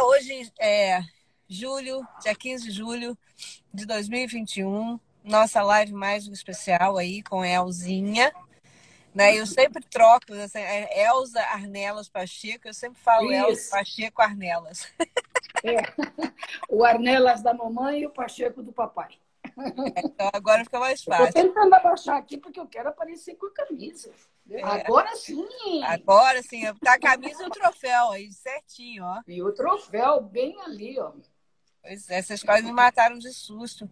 Hoje é julho, dia 15 de julho de 2021, nossa live mais especial aí com Elzinha. Né? Eu sempre troco, assim, é Elza Arnelas Pacheco, eu sempre falo Isso. Elza Pacheco Arnelas. É. O Arnelas da mamãe e o Pacheco do papai. Então agora fica mais fácil. Estou tentando abaixar aqui porque eu quero aparecer com a camisa. É. Agora sim! Agora sim, tá a camisa e o troféu aí, certinho, ó. E o troféu bem ali, ó. Pois é, essas coisas me mataram de susto.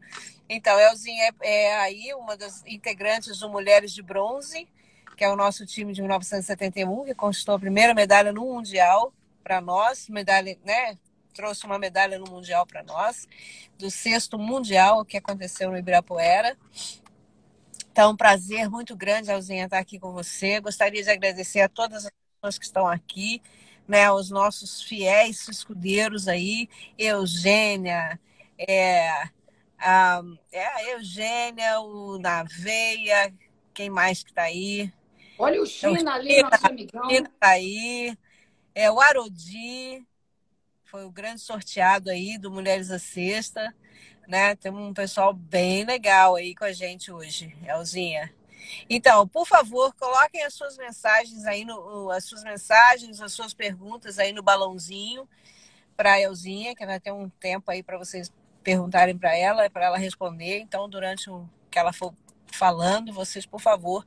Então, Elzinha é, é aí uma das integrantes do Mulheres de Bronze, que é o nosso time de 1971, que conquistou a primeira medalha no Mundial para nós, medalha, né? Trouxe uma medalha no Mundial para nós, do sexto Mundial que aconteceu no Ibirapuera. Então, um prazer muito grande, Elzinha, estar aqui com você. Gostaria de agradecer a todas as pessoas que estão aqui, né, os nossos fiéis escudeiros aí, Eugênia, é, a, é a Eugênia, o Naveia, quem mais que está aí? Olha o China ali, nosso amigão. China está aí, é, o Arodi, foi o grande sorteado aí do Mulheres à Sexta, né? Tem um pessoal bem legal aí com a gente hoje, Elzinha. Então, por favor, coloquem as suas mensagens aí, no, as suas mensagens, as suas perguntas aí no balãozinho para Elzinha, que vai ter um tempo aí para vocês perguntarem para ela, para ela responder. Então, durante o que ela for falando, vocês, por favor,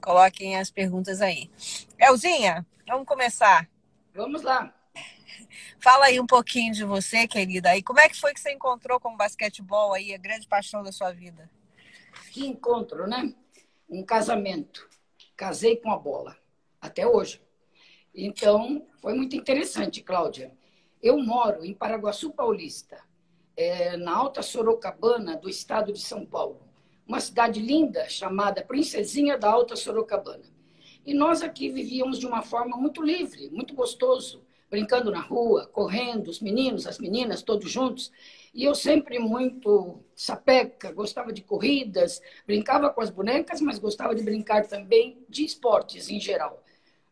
coloquem as perguntas aí. Elzinha, vamos começar. Vamos lá. Fala aí um pouquinho de você, querida. E como é que foi que você encontrou com o basquetebol aí, a grande paixão da sua vida? Que encontro, né? um casamento. Casei com a bola, até hoje. Então, foi muito interessante, Cláudia. Eu moro em Paraguaçu Paulista, é, na Alta Sorocabana, do estado de São Paulo. Uma cidade linda chamada Princesinha da Alta Sorocabana. E nós aqui vivíamos de uma forma muito livre, muito gostoso, brincando na rua, correndo, os meninos, as meninas, todos juntos. E eu sempre muito sapeca, gostava de corridas, brincava com as bonecas, mas gostava de brincar também de esportes em geral.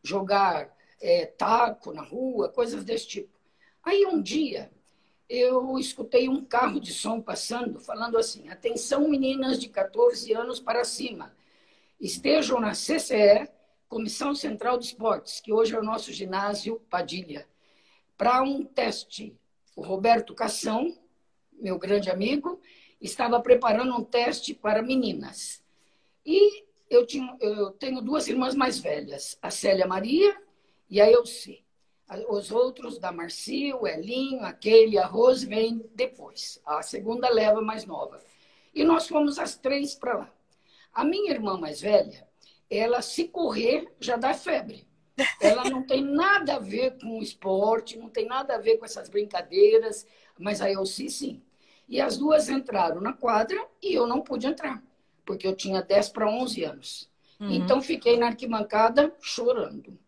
Jogar é, taco na rua, coisas desse tipo. Aí um dia eu escutei um carro de som passando, falando assim: atenção, meninas de 14 anos para cima, estejam na CCE, Comissão Central de Esportes, que hoje é o nosso ginásio Padilha, para um teste. O Roberto Cação, meu grande amigo, estava preparando um teste para meninas. E eu, tinha, eu tenho duas irmãs mais velhas, a Célia Maria e a Elci. Os outros, da Marci, o Elinho, aquele, a Rose, vem depois. A segunda leva mais nova. E nós fomos as três para lá. A minha irmã mais velha, ela se correr já dá febre. Ela não tem nada a ver com esporte, não tem nada a ver com essas brincadeiras, mas a Elci sim. E as duas entraram na quadra e eu não pude entrar, porque eu tinha 10 para 11 anos. Uhum. Então fiquei na arquibancada chorando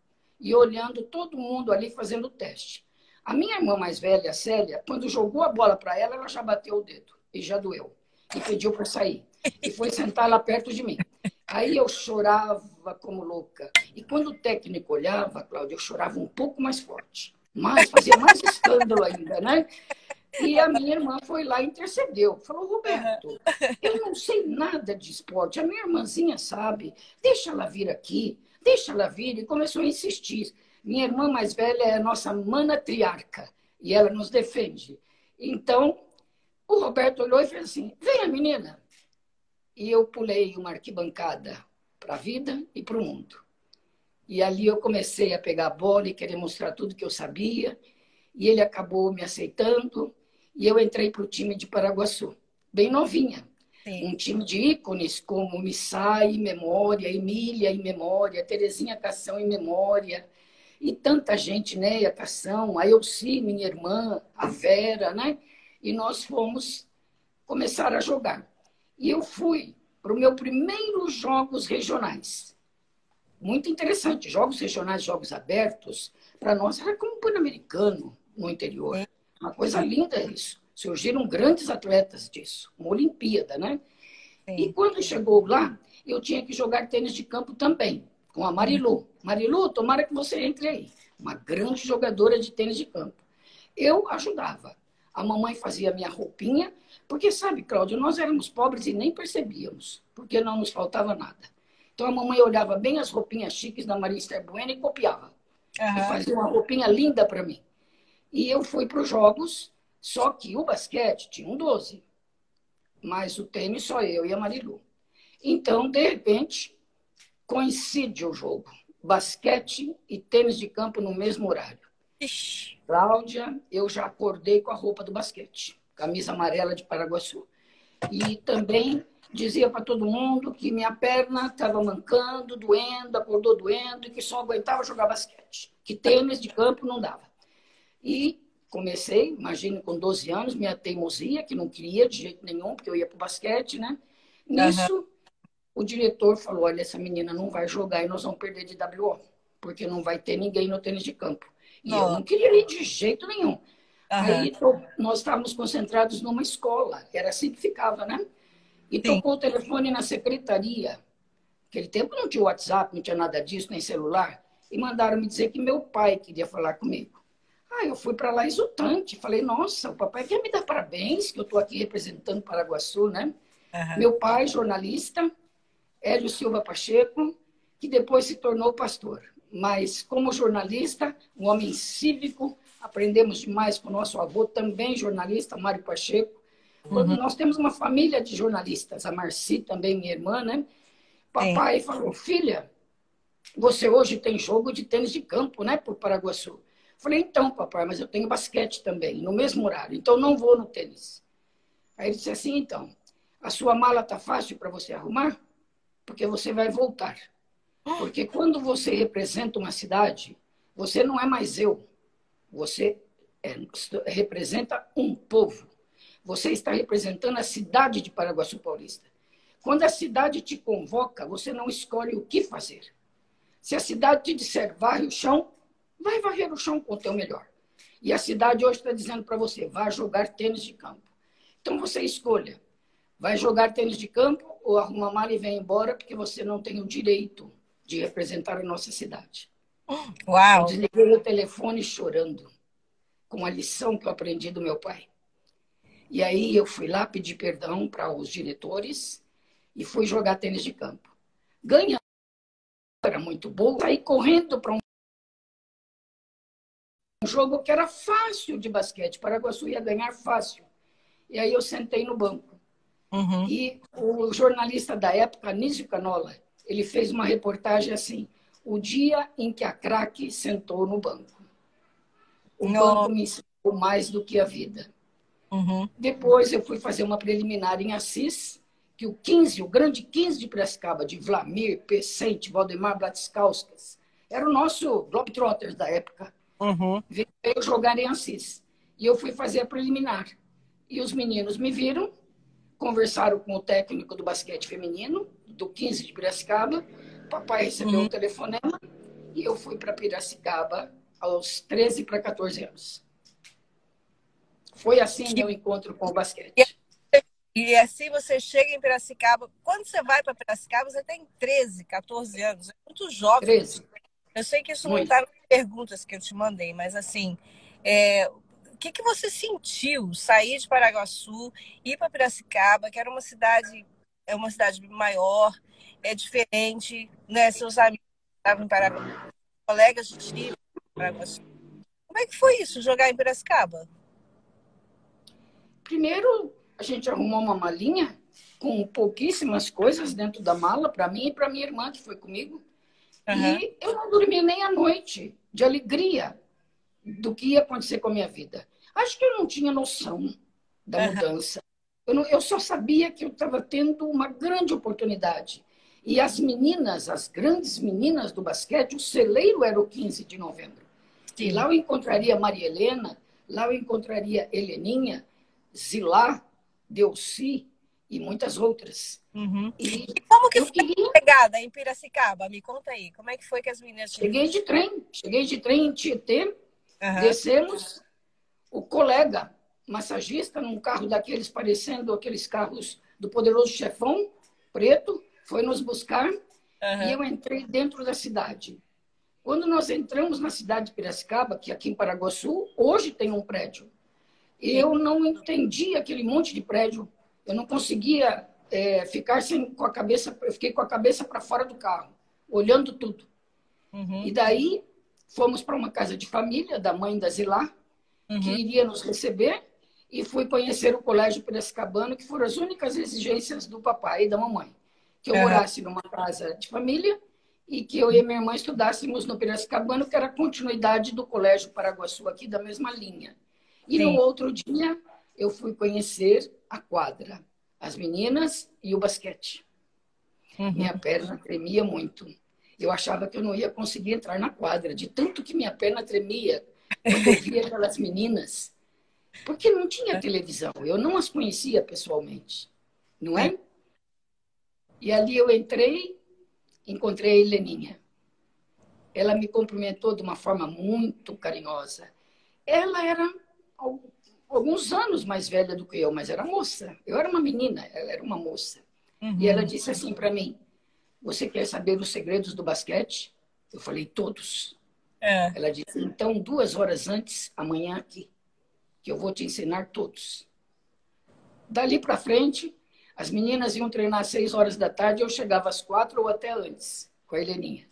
e olhando todo mundo ali fazendo o teste. A minha irmã mais velha, a Célia, quando jogou a bola para ela, ela já bateu o dedo e já doeu. E pediu para sair. E foi sentar lá perto de mim. Aí eu chorava como louca. E quando o técnico olhava, Cláudia, eu chorava um pouco mais forte. Mas fazia mais escândalo ainda, né? E a minha irmã foi lá e intercedeu. Falou, Roberto, eu não sei nada de esporte. A minha irmãzinha sabe. Deixa ela vir aqui. Deixa ela vir. E começou a insistir. Minha irmã mais velha é a nossa mana triarca. E ela nos defende. Então, o Roberto olhou e fez assim, venha, menina. E eu pulei uma arquibancada para a vida e para o mundo. E ali eu comecei a pegar a bola e querer mostrar tudo que eu sabia. E ele acabou me aceitando. E eu entrei para o time de Paraguaçu, bem novinha. Sim. Um time de ícones como Missai em memória, Emília em memória, Terezinha Cação em memória, e tanta gente, né? A Cação, a Elci, minha irmã, a Vera, né? E nós fomos começar a jogar. E eu fui para o meu primeiro Jogos Regionais. Muito interessante. Jogos regionais, jogos abertos, para nós era como um pan-americano no interior. Uma coisa linda isso. Surgiram grandes atletas disso, uma Olimpíada, né? Sim. E quando chegou lá, eu tinha que jogar tênis de campo também, com a Marilu. Marilu, tomara que você entre aí. Uma grande jogadora de tênis de campo. Eu ajudava. A mamãe fazia minha roupinha, porque sabe, Cláudia, nós éramos pobres e nem percebíamos, porque não nos faltava nada. Então a mamãe olhava bem as roupinhas chiques da Maria Esther Bueno e copiava. Uhum. E fazia uma roupinha linda para mim. E eu fui para os jogos, só que o basquete tinha um 12. Mas o tênis só eu e a Marilu. Então, de repente, coincide o jogo. Basquete e tênis de campo no mesmo horário. Ixi. Cláudia, eu já acordei com a roupa do basquete. Camisa amarela de Paraguaçu. E também dizia para todo mundo que minha perna estava mancando, doendo, acordou doendo e que só aguentava jogar basquete. Que tênis de campo não dava. E comecei, imagine, com 12 anos, minha teimosia, que não queria de jeito nenhum, porque eu ia para o basquete, né? Nisso, uhum. o diretor falou: olha, essa menina não vai jogar e nós vamos perder de WO, porque não vai ter ninguém no tênis de campo. E não. eu não queria ir de jeito nenhum. Aí nós estávamos concentrados numa escola, era assim que ficava, né? E Sim. tocou o telefone na secretaria. Naquele tempo não tinha WhatsApp, não tinha nada disso, nem celular. E mandaram me dizer que meu pai queria falar comigo. Ah, eu fui para lá exultante. Falei, nossa, o papai quer me dar parabéns, que eu estou aqui representando Paraguaçu, né? Uhum. Meu pai, jornalista, Hélio Silva Pacheco, que depois se tornou pastor. Mas, como jornalista, um homem cívico, aprendemos demais com o nosso avô, também jornalista, Mário Pacheco. Uhum. Nós temos uma família de jornalistas, a Marci também, minha irmã, né? Papai falou, filha, você hoje tem jogo de tênis de campo, né, por Paraguaçu. Falei, então, papai, mas eu tenho basquete também, no mesmo horário, então não vou no tênis. Aí ele disse assim, então, a sua mala tá fácil para você arrumar? Porque você vai voltar. Porque quando você representa uma cidade, você não é mais eu. Você é, representa um povo. Você está representando a cidade de Paraguaçu Paulista. Quando a cidade te convoca, você não escolhe o que fazer. Se a cidade te disser varre o chão, vai varrer o chão com o teu melhor. E a cidade hoje está dizendo para você, vá jogar tênis de campo. Então você escolha, vai jogar tênis de campo ou arruma mal e vem embora porque você não tem o direito de representar a nossa cidade. Uau! Eu desliguei o telefone chorando com a lição que eu aprendi do meu pai. E aí eu fui lá pedir perdão para os diretores e fui jogar tênis de campo. Ganha era muito boa, saí correndo para um jogo que era fácil de basquete. Paraguaçu ia ganhar fácil. E aí eu sentei no banco. Uhum. E o jornalista da época, Nísio Canola, ele fez uma reportagem assim: o dia em que a craque sentou no banco. O Não. banco me ensinou mais do que a vida. Uhum. Depois eu fui fazer uma preliminar em Assis, que o 15, o grande 15 de Prescaba, de Vlamir, Pecente, Valdemar Blatskauskas, era o nosso Globetrotters da época. Uhum. Veio jogar em Assis. E eu fui fazer a preliminar. E os meninos me viram, conversaram com o técnico do basquete feminino, do 15 de Piracicaba. O papai recebeu uhum. um telefonema e eu fui para Piracicaba aos 13 para 14 anos. Foi assim que... meu encontro com o basquete. E assim você chega em Piracicaba. Quando você vai para Piracicaba, você tem 13, 14 anos. É muito jovem. 13. Eu sei que isso muito. não está nas perguntas que eu te mandei, mas assim, é, o que, que você sentiu sair de Paraguaçu, ir para Piracicaba, que era uma cidade, é uma cidade maior, é diferente, né? Seus amigos estavam em Paraguaçu, colegas de time. Como é que foi isso, jogar em Piracicaba? Primeiro, a gente arrumou uma malinha com pouquíssimas coisas dentro da mala para mim e para minha irmã que foi comigo. Uhum. E eu não dormi nem a noite de alegria do que ia acontecer com a minha vida. Acho que eu não tinha noção da uhum. mudança. Eu, não, eu só sabia que eu estava tendo uma grande oportunidade. E as meninas, as grandes meninas do basquete, o celeiro era o 15 de novembro. Sim. E lá eu encontraria Maria Helena, lá eu encontraria Heleninha, Zilá, Delci, e muitas outras. Uhum. E, e, como que foi queria... a chegada em Piracicaba? Me conta aí, como é que foi que as meninas... Cheguei de trem, cheguei de trem em Tietê, uhum. descemos, o colega massagista, num carro daqueles parecendo aqueles carros do poderoso chefão, preto, foi nos buscar uhum. e eu entrei dentro da cidade. Quando nós entramos na cidade de Piracicaba, que aqui em Paraguaçu, hoje tem um prédio, eu não entendi aquele monte de prédio. Eu não conseguia é, ficar sem, com a cabeça, eu fiquei com a cabeça para fora do carro, olhando tudo. Uhum. E daí fomos para uma casa de família da mãe da Zilá, uhum. que iria nos receber, e fui conhecer o Colégio Piracicabano, que foram as únicas exigências do papai e da mamãe. Que eu morasse numa casa de família e que eu e minha irmã estudássemos no Piracicabano, que era a continuidade do Colégio Paraguaçu, aqui da mesma linha. E Sim. no outro dia, eu fui conhecer a quadra, as meninas e o basquete. Uhum. Minha perna tremia muito. Eu achava que eu não ia conseguir entrar na quadra, de tanto que minha perna tremia quando eu via aquelas meninas. Porque não tinha televisão, eu não as conhecia pessoalmente, não é? E ali eu entrei, encontrei a Heleninha. Ela me cumprimentou de uma forma muito carinhosa. Ela era alguns anos mais velha do que eu, mas era moça. Eu era uma menina, ela era uma moça. Uhum. E ela disse assim para mim: Você quer saber os segredos do basquete? Eu falei: Todos. É. Ela disse: Então, duas horas antes, amanhã aqui, que eu vou te ensinar todos. Dali para frente, as meninas iam treinar às seis horas da tarde, eu chegava às quatro ou até antes, com a Heleninha.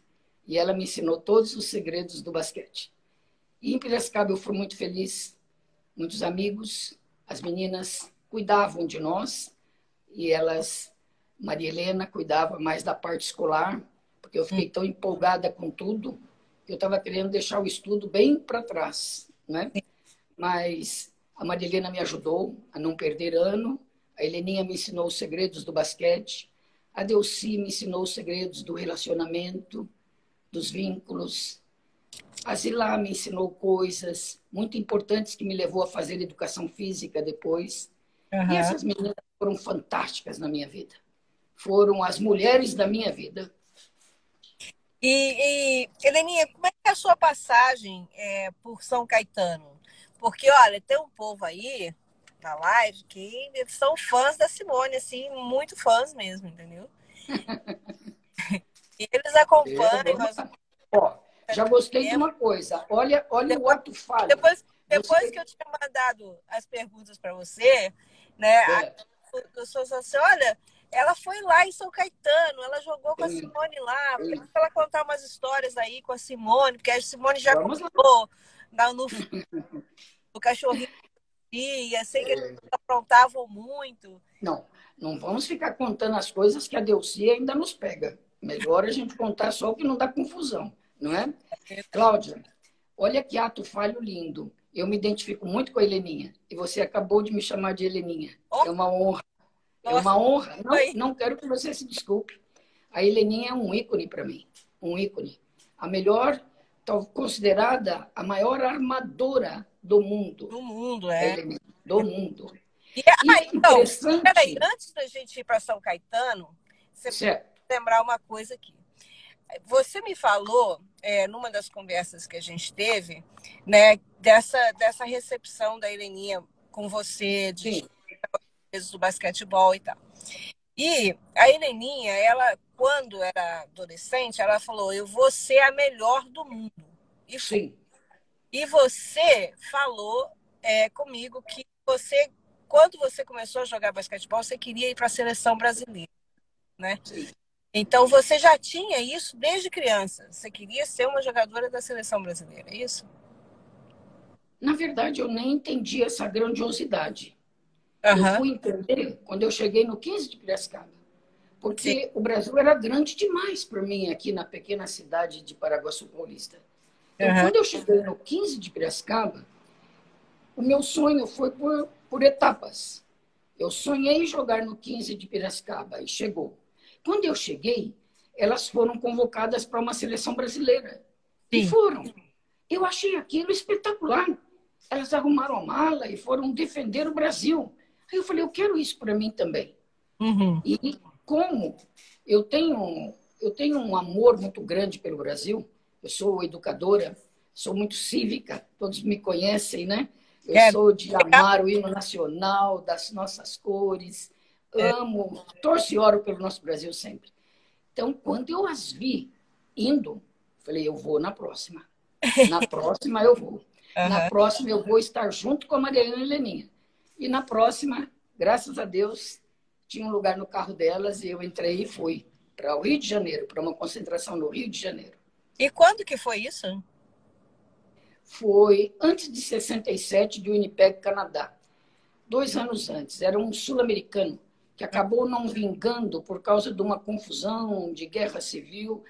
E ela me ensinou todos os segredos do basquete. E em Piracicaba eu fui muito feliz, muitos amigos, as meninas cuidavam de nós e elas, Maria Helena cuidava mais da parte escolar, porque eu fiquei tão empolgada com tudo que eu estava querendo deixar o estudo bem para trás, né? Mas a Maria Helena me ajudou a não perder ano, a Heleninha me ensinou os segredos do basquete, a Delci me ensinou os segredos do relacionamento, dos vínculos, a Zilá me ensinou coisas muito importantes que me levou a fazer educação física depois. Uhum. E essas meninas foram fantásticas na minha vida. Foram as mulheres da minha vida. E, e Heleninha, como é que é a sua passagem é, por São Caetano? Porque, olha, tem um povo aí na live que são fãs da Simone, assim, muito fãs mesmo, entendeu? e eles acompanham. Mas... Ó, já gostei de uma coisa. Olha, olha depois, o ato falho. Depois, depois você... que eu tinha mandado as perguntas para você, né? É. A, sou assim, olha, ela foi lá em São Caetano, ela jogou com a Simone lá. Sim. Ela contar umas histórias aí com a Simone, porque a Simone já Vamos contou no, no, no cachorrinho e sei que eles aprontavam muito. Não, não vamos ficar contando as coisas que a Delci ainda nos pega. Melhor a gente contar só o que não dá confusão não é? Cláudia, olha que ato falho lindo. Eu me identifico muito com a Heleninha. E você acabou de me chamar de Heleninha. Oh. É uma honra. Nossa. É uma honra. Não, não quero que você se desculpe. A Heleninha é um ícone para mim. Um ícone. A melhor, considerada a maior armadora do mundo. Do mundo, é. do mundo. E, e ah, então, peraí, antes da gente ir para São Caetano, você certo. lembrar uma coisa aqui. Você me falou, é, numa das conversas que a gente teve, né, dessa, dessa recepção da Heleninha com você, de do basquetebol e tal. E a Heleninha, ela, quando era adolescente, ela falou: Eu vou ser a melhor do mundo. E, Sim. e você falou é, comigo que você, quando você começou a jogar basquetebol, você queria ir para a seleção brasileira. Né? Sim. Então você já tinha isso desde criança. Você queria ser uma jogadora da seleção brasileira, é isso? Na verdade, eu nem entendi essa grandiosidade. Uhum. Eu fui entender quando eu cheguei no 15 de Piracicaba. Porque Sim. o Brasil era grande demais para mim aqui na pequena cidade de Paraguaçu Paulista. Então, uhum. quando eu cheguei no 15 de Piracicaba, o meu sonho foi por, por etapas. Eu sonhei jogar no 15 de Piracicaba e chegou. Quando eu cheguei, elas foram convocadas para uma seleção brasileira. Sim. E foram. Eu achei aquilo espetacular. Elas arrumaram a mala e foram defender o Brasil. Aí eu falei, eu quero isso para mim também. Uhum. E como eu tenho, eu tenho um amor muito grande pelo Brasil, eu sou educadora, sou muito cívica, todos me conhecem, né? Eu é. sou de amar o hino nacional, das nossas cores, amo, torço e oro pelo nosso Brasil sempre. Então, quando eu as vi indo, Falei, eu vou na próxima. Na próxima eu vou. Uhum. Na próxima eu vou estar junto com a Mariana e Leninha. E na próxima, graças a Deus, tinha um lugar no carro delas e eu entrei e fui para o Rio de Janeiro, para uma concentração no Rio de Janeiro. E quando que foi isso? Foi antes de 67, de Winnipeg, Canadá. Dois anos antes. Era um sul-americano que acabou não vingando por causa de uma confusão de guerra civil,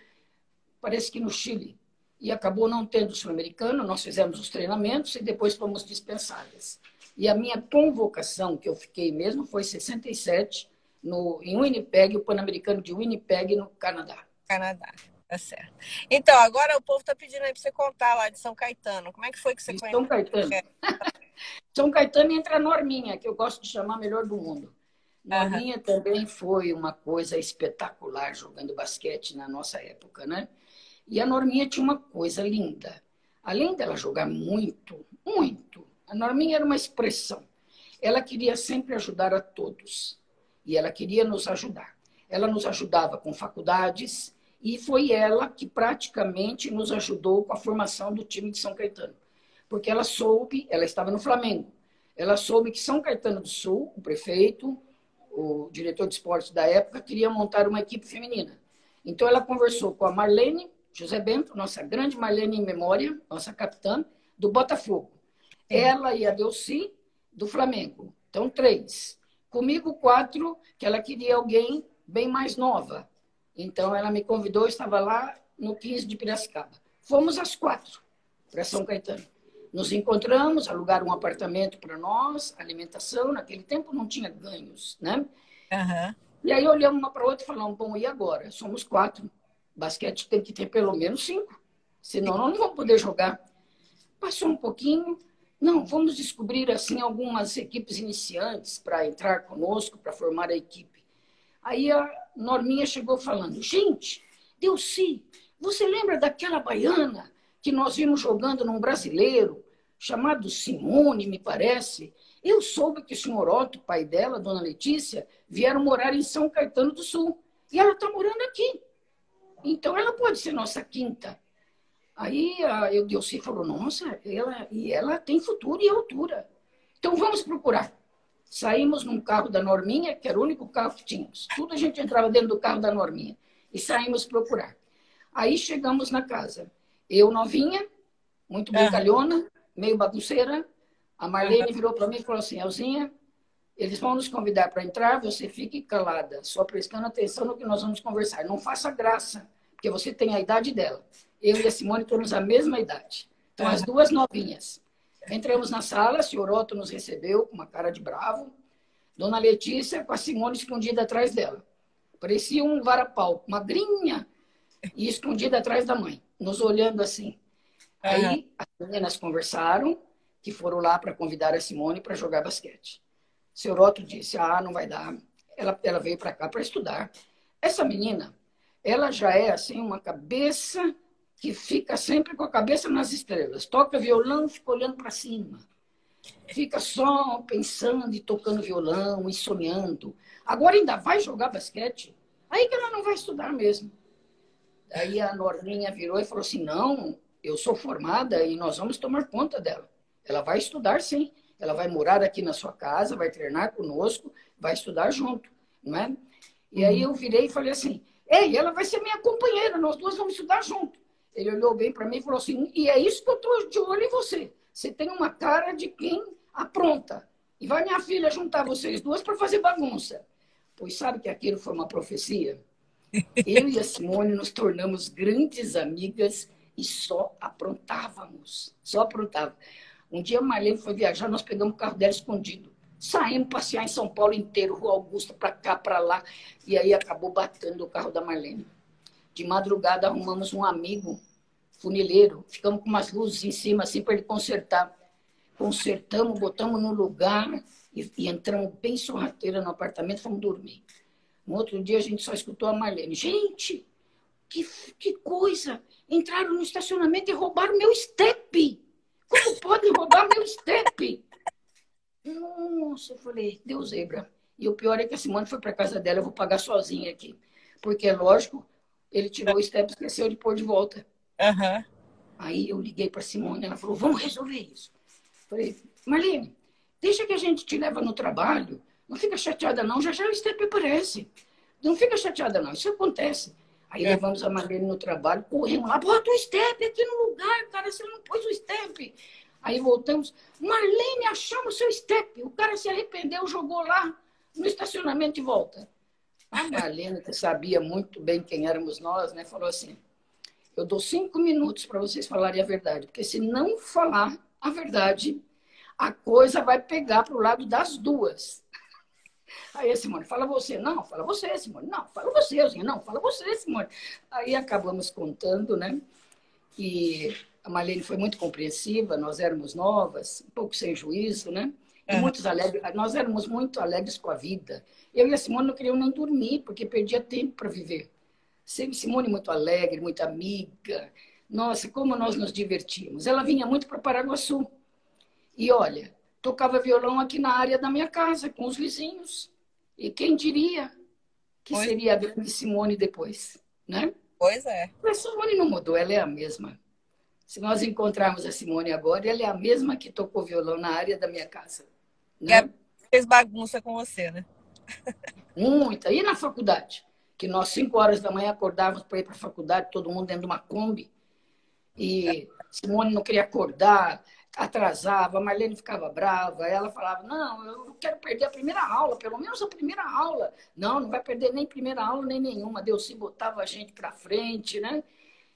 parece que no Chile. E acabou não tendo sul-americano, nós fizemos os treinamentos e depois fomos dispensadas. E a minha convocação, que eu fiquei mesmo, foi 67, no, em Winnipeg, o Pan-Americano de Winnipeg, no Canadá. Canadá, tá certo. Então, agora o povo está pedindo aí para você contar lá de São Caetano. Como é que foi que você conheceu? São Caetano. É. São Caetano entra a Norminha, que eu gosto de chamar melhor do mundo. Norminha uhum. também foi uma coisa espetacular jogando basquete na nossa época, né? E a Norminha tinha uma coisa linda. Além dela jogar muito, muito, a Norminha era uma expressão. Ela queria sempre ajudar a todos e ela queria nos ajudar. Ela nos ajudava com faculdades e foi ela que praticamente nos ajudou com a formação do time de São Caetano. Porque ela soube, ela estava no Flamengo, ela soube que São Caetano do Sul, o prefeito, o diretor de esportes da época, queria montar uma equipe feminina. Então ela conversou com a Marlene José Bento, nossa grande Marlene em memória, nossa capitã, do Botafogo. Ela e a Delci, do Flamengo. Então, três. Comigo, quatro, que ela queria alguém bem mais nova. Então, ela me convidou, estava lá no 15 de Piracicaba. Fomos às quatro para São Caetano. Nos encontramos, alugaram um apartamento para nós, alimentação. Naquele tempo não tinha ganhos, né? Uhum. E aí olhamos uma para outra e falamos: bom, e agora? Somos quatro. Basquete tem que ter pelo menos cinco, senão não vamos poder jogar. Passou um pouquinho, não, vamos descobrir assim algumas equipes iniciantes para entrar conosco, para formar a equipe. Aí a Norminha chegou falando: gente, Delci, você lembra daquela baiana que nós vimos jogando num brasileiro, chamado Simone, me parece? Eu soube que o senhor Otto, pai dela, dona Letícia, vieram morar em São Caetano do Sul. E ela está morando aqui. Então ela pode ser nossa quinta. Aí a Eudelci falou, nossa, ela, e ela tem futuro e altura. Então vamos procurar. Saímos num carro da Norminha, que era o único carro que tínhamos. Tudo a gente entrava dentro do carro da Norminha. E saímos procurar. Aí chegamos na casa. Eu novinha, muito brincalhona, meio bagunceira. A Marlene virou para mim e falou assim, Elzinha, eles vão nos convidar para entrar, você fique calada, só prestando atenção no que nós vamos conversar. Não faça graça, porque você tem a idade dela. Eu e a Simone temos a mesma idade. Então, as duas novinhas. Entramos na sala, o senhor Otto nos recebeu com uma cara de bravo. Dona Letícia com a Simone escondida atrás dela. Parecia um varapau, magrinha e escondida atrás da mãe, nos olhando assim. Aí as meninas conversaram, que foram lá para convidar a Simone para jogar basquete. O senhor Otto disse: Ah, não vai dar. Ela, ela veio para cá para estudar. Essa menina, ela já é assim, uma cabeça que fica sempre com a cabeça nas estrelas. Toca violão, fica olhando para cima. Fica só pensando e tocando violão e sonhando. Agora ainda vai jogar basquete? Aí que ela não vai estudar mesmo. Aí a Norminha virou e falou assim: Não, eu sou formada e nós vamos tomar conta dela. Ela vai estudar sim. Ela vai morar aqui na sua casa, vai treinar conosco, vai estudar junto, não é? E aí eu virei e falei assim: Ei, ela vai ser minha companheira, nós duas vamos estudar junto. Ele olhou bem para mim e falou assim: e é isso que eu estou de olho em você. Você tem uma cara de quem apronta. E vai minha filha juntar vocês duas para fazer bagunça. Pois sabe que aquilo foi uma profecia? Eu e a Simone nos tornamos grandes amigas e só aprontávamos. Só aprontávamos. Um dia a Marlene foi viajar, nós pegamos o carro dela escondido. Saímos passear em São Paulo inteiro, Rua Augusta, para cá, para lá. E aí acabou batendo o carro da Marlene. De madrugada arrumamos um amigo funileiro, ficamos com umas luzes em cima assim para ele consertar. Consertamos, botamos no lugar e, e entramos bem sorrateira no apartamento, fomos dormir. No outro dia a gente só escutou a Marlene. Gente, que, que coisa! Entraram no estacionamento e roubaram meu step! Como pode roubar meu step? Nossa, eu falei, Deus zebra. E o pior é que a Simone foi para casa dela, eu vou pagar sozinha aqui. Porque, é lógico, ele tirou o step e esqueceu de pôr de volta. Uhum. Aí eu liguei para Simone, ela falou, vamos resolver isso. Falei, Marlene, deixa que a gente te leva no trabalho. Não fica chateada não, já já o step aparece. Não fica chateada não, isso acontece. Aí é. levamos a Marlene no trabalho, corremos lá, bota o step aqui no lugar, cara, você não pôs o step. Aí voltamos, Marlene, achamos seu step. O cara se arrependeu, jogou lá no estacionamento e volta. A Marlene, que sabia muito bem quem éramos nós, né, falou assim: eu dou cinco minutos para vocês falarem a verdade, porque se não falar a verdade, a coisa vai pegar para o lado das duas. Aí a Simone, fala você. Não, fala você, Simone. Não, fala você, Euzinha. Não, fala você, Simone. Aí acabamos contando, né? E a Marlene foi muito compreensiva, nós éramos novas, um pouco sem juízo, né? E muitos alegres, nós éramos muito alegres com a vida. Eu e a Simone não queríamos nem dormir, porque perdia tempo para viver. Simone muito alegre, muito amiga. Nossa, como nós nos divertíamos. Ela vinha muito para Paraguaçu. E olha, tocava violão aqui na área da minha casa, com os vizinhos. E quem diria que pois seria a grande Simone depois, né? Pois é. Mas Simone não mudou, ela é a mesma. Se nós encontrarmos a Simone agora, ela é a mesma que tocou violão na área da minha casa. Né? Que fez bagunça com você, né? Muita. E na faculdade? Que nós, cinco horas da manhã, acordávamos para ir para a faculdade, todo mundo dentro de uma Kombi. E Simone não queria acordar, atrasava, a Marlene ficava brava, ela falava, não, eu não quero perder a primeira aula, pelo menos a primeira aula. Não, não vai perder nem primeira aula, nem nenhuma. Deus se botava a gente para frente, né?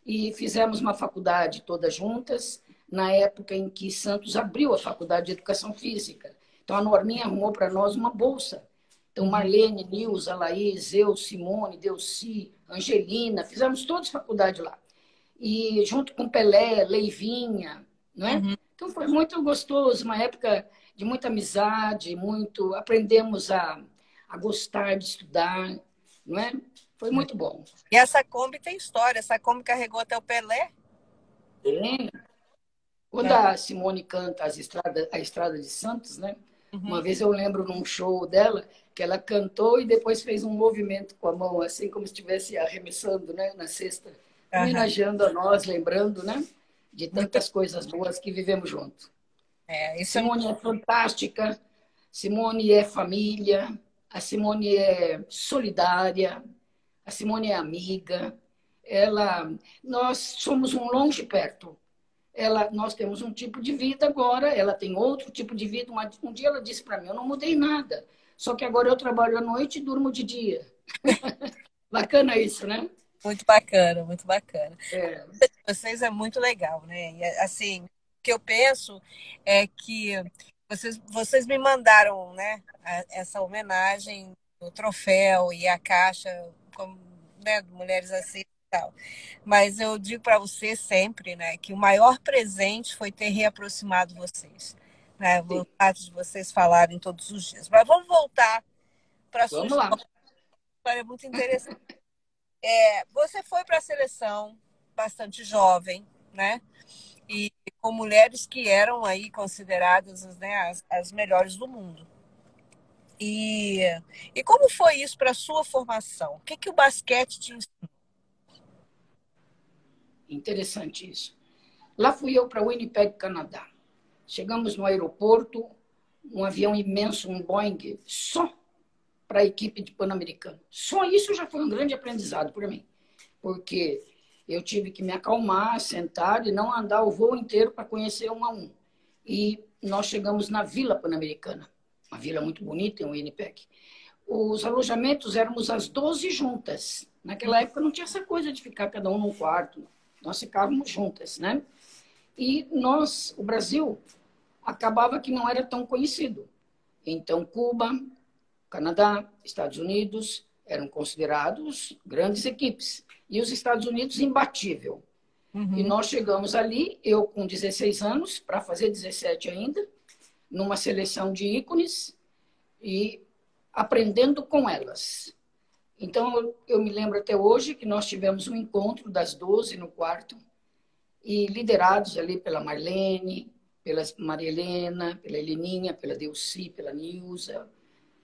E fizemos uma faculdade todas juntas, na época em que Santos abriu a faculdade de Educação Física. Então, a Norminha arrumou para nós uma bolsa. Então, Marlene, Nilza, Laís, eu, Simone, Delci, Angelina, fizemos todos faculdade lá. E junto com Pelé, Leivinha, não é? Uhum. Então foi muito gostoso, uma época de muita amizade, muito aprendemos a, a gostar de estudar, não é? Foi muito bom. E essa Kombi tem história, essa Kombi carregou até o Pelé? Tem. Quando é. a Simone canta as estradas, a Estrada de Santos, né? Uhum. Uma vez eu lembro num show dela que ela cantou e depois fez um movimento com a mão, assim como se estivesse arremessando, né, na cesta, uhum. homenageando a nós, lembrando, né? de tantas coisas boas que vivemos juntos. É, Simone é... é fantástica, Simone é família, a Simone é solidária, a Simone é amiga. Ela, nós somos um longe perto. Ela, nós temos um tipo de vida agora, ela tem outro tipo de vida. Um, dia ela disse para mim: Eu não mudei nada, só que agora eu trabalho à noite e durmo de dia. Bacana isso, né? Muito bacana, muito bacana. É. Vocês é muito legal, né? E, assim, o que eu penso é que vocês, vocês me mandaram, né, essa homenagem, o troféu e a caixa, como, né, mulheres assim e tal. Mas eu digo para você sempre, né, que o maior presente foi ter reaproximado vocês. Né, o fato de vocês falarem todos os dias. Mas vamos voltar para a sua história. história muito interessante. É, você foi para a seleção bastante jovem, né? E com mulheres que eram aí consideradas né, as, as melhores do mundo. E, e como foi isso para a sua formação? O que, que o basquete te ensinou? Interessante isso. Lá fui eu para Winnipeg, Canadá. Chegamos no aeroporto, um avião imenso, um Boeing, só para a equipe de Pan-Americano. Só isso já foi um grande aprendizado para mim, porque eu tive que me acalmar, sentar e não andar o voo inteiro para conhecer um a um. E nós chegamos na Vila Pan-Americana, uma vila muito bonita em Winnipeg. Os alojamentos éramos as 12 juntas. Naquela época não tinha essa coisa de ficar cada um num quarto. Nós ficávamos juntas, né? E nós, o Brasil, acabava que não era tão conhecido. Então, Cuba, Canadá, Estados Unidos eram considerados grandes equipes. E os Estados Unidos, imbatível. Uhum. E nós chegamos ali, eu com 16 anos, para fazer 17 ainda, numa seleção de ícones e aprendendo com elas. Então, eu me lembro até hoje que nós tivemos um encontro das 12 no quarto, e liderados ali pela Marlene, pela Maria Helena, pela Heleninha, pela Delci, pela Nilza,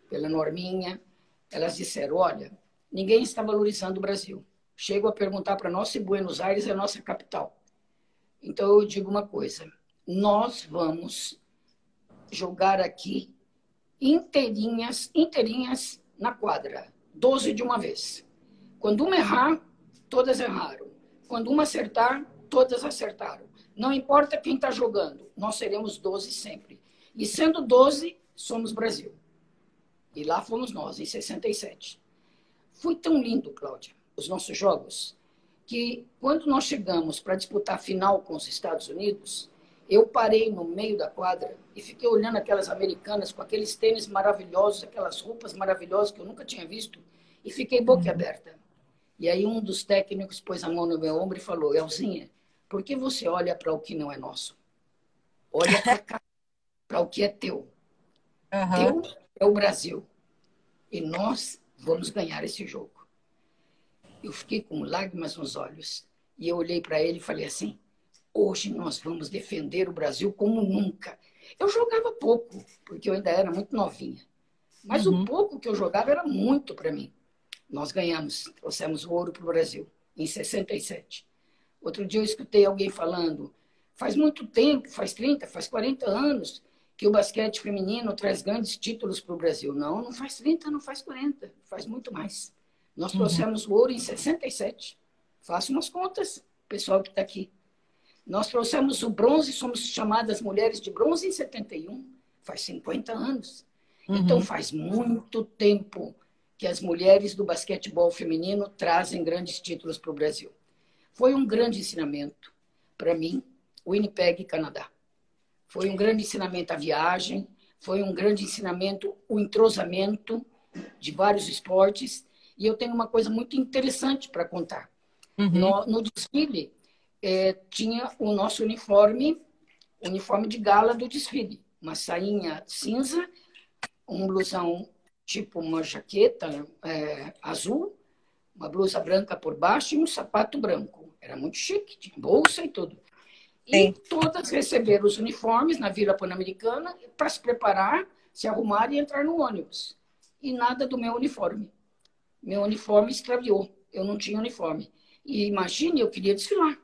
pela Norminha, elas disseram: olha, ninguém está valorizando o Brasil. chego a perguntar para nós se Buenos Aires é a nossa capital. Então eu digo uma coisa: nós vamos jogar aqui inteirinhas, inteirinhas na quadra, 12 de uma vez. Quando uma errar, todas erraram. Quando uma acertar, todas acertaram. Não importa quem está jogando, nós seremos 12 sempre. E sendo 12, somos Brasil. E lá fomos nós, em 67. Foi tão lindo, Cláudia, os nossos jogos, que quando nós chegamos para disputar a final com os Estados Unidos, eu parei no meio da quadra e fiquei olhando aquelas americanas com aqueles tênis maravilhosos, aquelas roupas maravilhosas que eu nunca tinha visto, e fiquei boca aberta. E aí um dos técnicos pôs a mão no meu ombro e falou: Elzinha, por que você olha para o que não é nosso? Olha para o que é teu. Uhum. Teu é o Brasil. E nós vamos ganhar esse jogo. Eu fiquei com lágrimas nos olhos. E eu olhei para ele e falei assim: hoje nós vamos defender o Brasil como nunca. Eu jogava pouco, porque eu ainda era muito novinha. Mas uhum. o pouco que eu jogava era muito para mim. Nós ganhamos, trouxemos ouro para o Brasil, em 67. Outro dia eu escutei alguém falando, faz muito tempo, faz 30, faz 40 anos, que o basquete feminino traz grandes títulos para o Brasil. Não, não faz 30, não faz 40, faz muito mais. Nós uhum. trouxemos uhum. ouro em 67. Faça umas contas, pessoal que está aqui. Nós trouxemos o bronze, somos chamadas mulheres de bronze em 71, faz 50 anos. Então, uhum. Então faz muito tempo que as mulheres do basquetebol feminino trazem grandes títulos para o Brasil. Foi um grande ensinamento para mim, Winnipeg, Canadá. Foi um grande ensinamento a viagem, foi um grande ensinamento o entrosamento de vários esportes. E eu tenho uma coisa muito interessante para contar. Uhum. No, no, desfile, é, tinha o nosso uniforme, uniforme de gala do desfile. Uma sainha cinza, um blusão tipo uma jaqueta é, azul, uma blusa branca por baixo e um sapato branco. Era muito chique, tinha bolsa e tudo. E Sim. todas receberam os uniformes na Vila Pan-Americana para se preparar, se arrumar e entrar no ônibus. E nada do meu uniforme. Meu uniforme extraviou. Eu não tinha uniforme. E imagine, eu queria desfilar.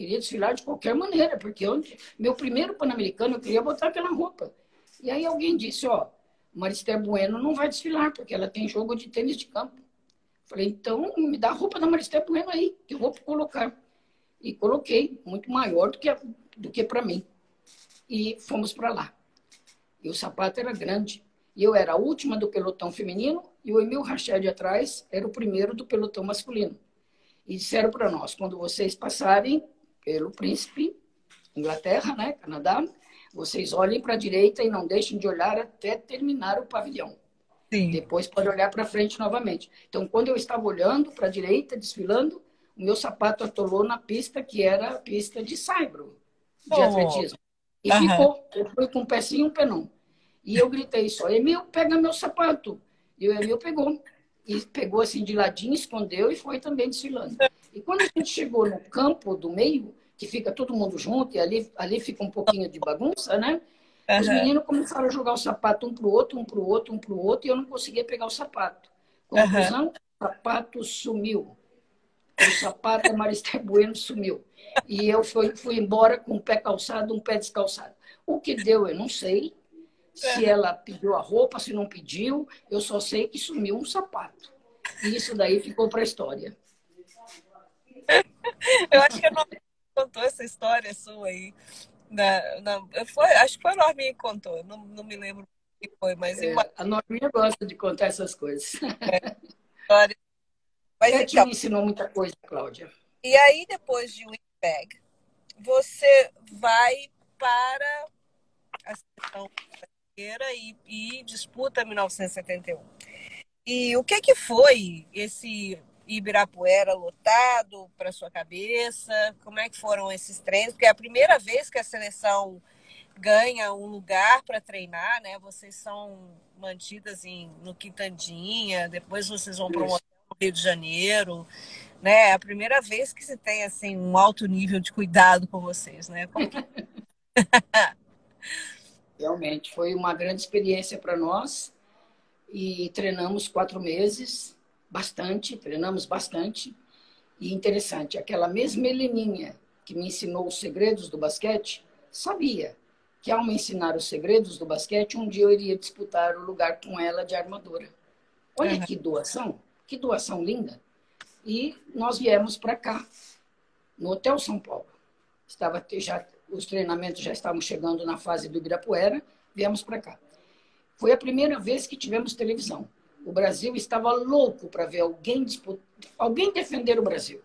Queria desfilar de qualquer maneira, porque eu, meu primeiro Pan-Americano eu queria botar aquela roupa. E aí alguém disse, ó, Maristé Bueno não vai desfilar, porque ela tem jogo de tênis de campo. Falei, então me dá a roupa da Maristé Bueno aí, que eu vou colocar. E coloquei, muito maior do que, do que para mim. E fomos para lá. E o sapato era grande. E eu era a última do pelotão feminino e o Emil Rached atrás era o primeiro do pelotão masculino. E disseram para nós, quando vocês passarem pelo Príncipe, Inglaterra, né, Canadá, vocês olhem para a direita e não deixem de olhar até terminar o pavilhão. Sim. Depois pode olhar para frente novamente. Então, quando eu estava olhando para a direita, desfilando, o meu sapato atolou na pista que era a pista de saibro, de oh. atletismo. E uhum. ficou. Eu fui com um pezinho e um penão. E eu gritei só, Emil, pega meu sapato. E o Emil pegou. E pegou assim de ladinho, escondeu e foi também desfilando. E quando a gente chegou no campo do meio, que fica todo mundo junto, e ali, ali fica um pouquinho de bagunça, né? Uhum. Os meninos começaram a jogar o sapato um pro outro, um pro outro, um pro outro, e eu não conseguia pegar o sapato. Conclusão, uhum. o sapato sumiu. O sapato da Maristé Bueno sumiu. E eu fui, fui embora com um pé calçado, um pé descalçado. O que deu, eu não sei. Se ela pediu a roupa, se não pediu, eu só sei que sumiu um sapato. E isso daí ficou para a história. Eu acho que eu não contou essa história sua aí. Na, na, foi, acho que foi a Norminha que contou, não, não me lembro o que foi, mas. É, A Norminha gosta de contar essas coisas. É, história. Mas é então, me ensinou muita coisa, Cláudia. E aí, depois de Winnipeg, você vai para a seleção brasileira e, e disputa 1971. E o que, que foi esse Ibirapuera lotado para sua cabeça? Como é que foram esses treinos? Porque é a primeira vez que a seleção ganha um lugar para treinar, né? Vocês são mantidas em, no Quintandinha, depois vocês vão para um hotel no Rio de Janeiro, né? É a primeira vez que se tem assim um alto nível de cuidado com vocês, né? Realmente foi uma grande experiência para nós e treinamos quatro meses bastante, treinamos bastante. E interessante, aquela mesma Heleninha que me ensinou os segredos do basquete, sabia que ao me ensinar os segredos do basquete, um dia eu iria disputar o lugar com ela de armadora. Olha uhum. que doação, que doação linda. E nós viemos para cá, no Hotel São Paulo. Estava já os treinamentos já estavam chegando na fase do Ibirapuera, viemos para cá. Foi a primeira vez que tivemos televisão. O Brasil estava louco para ver alguém, disputar, alguém defender o Brasil.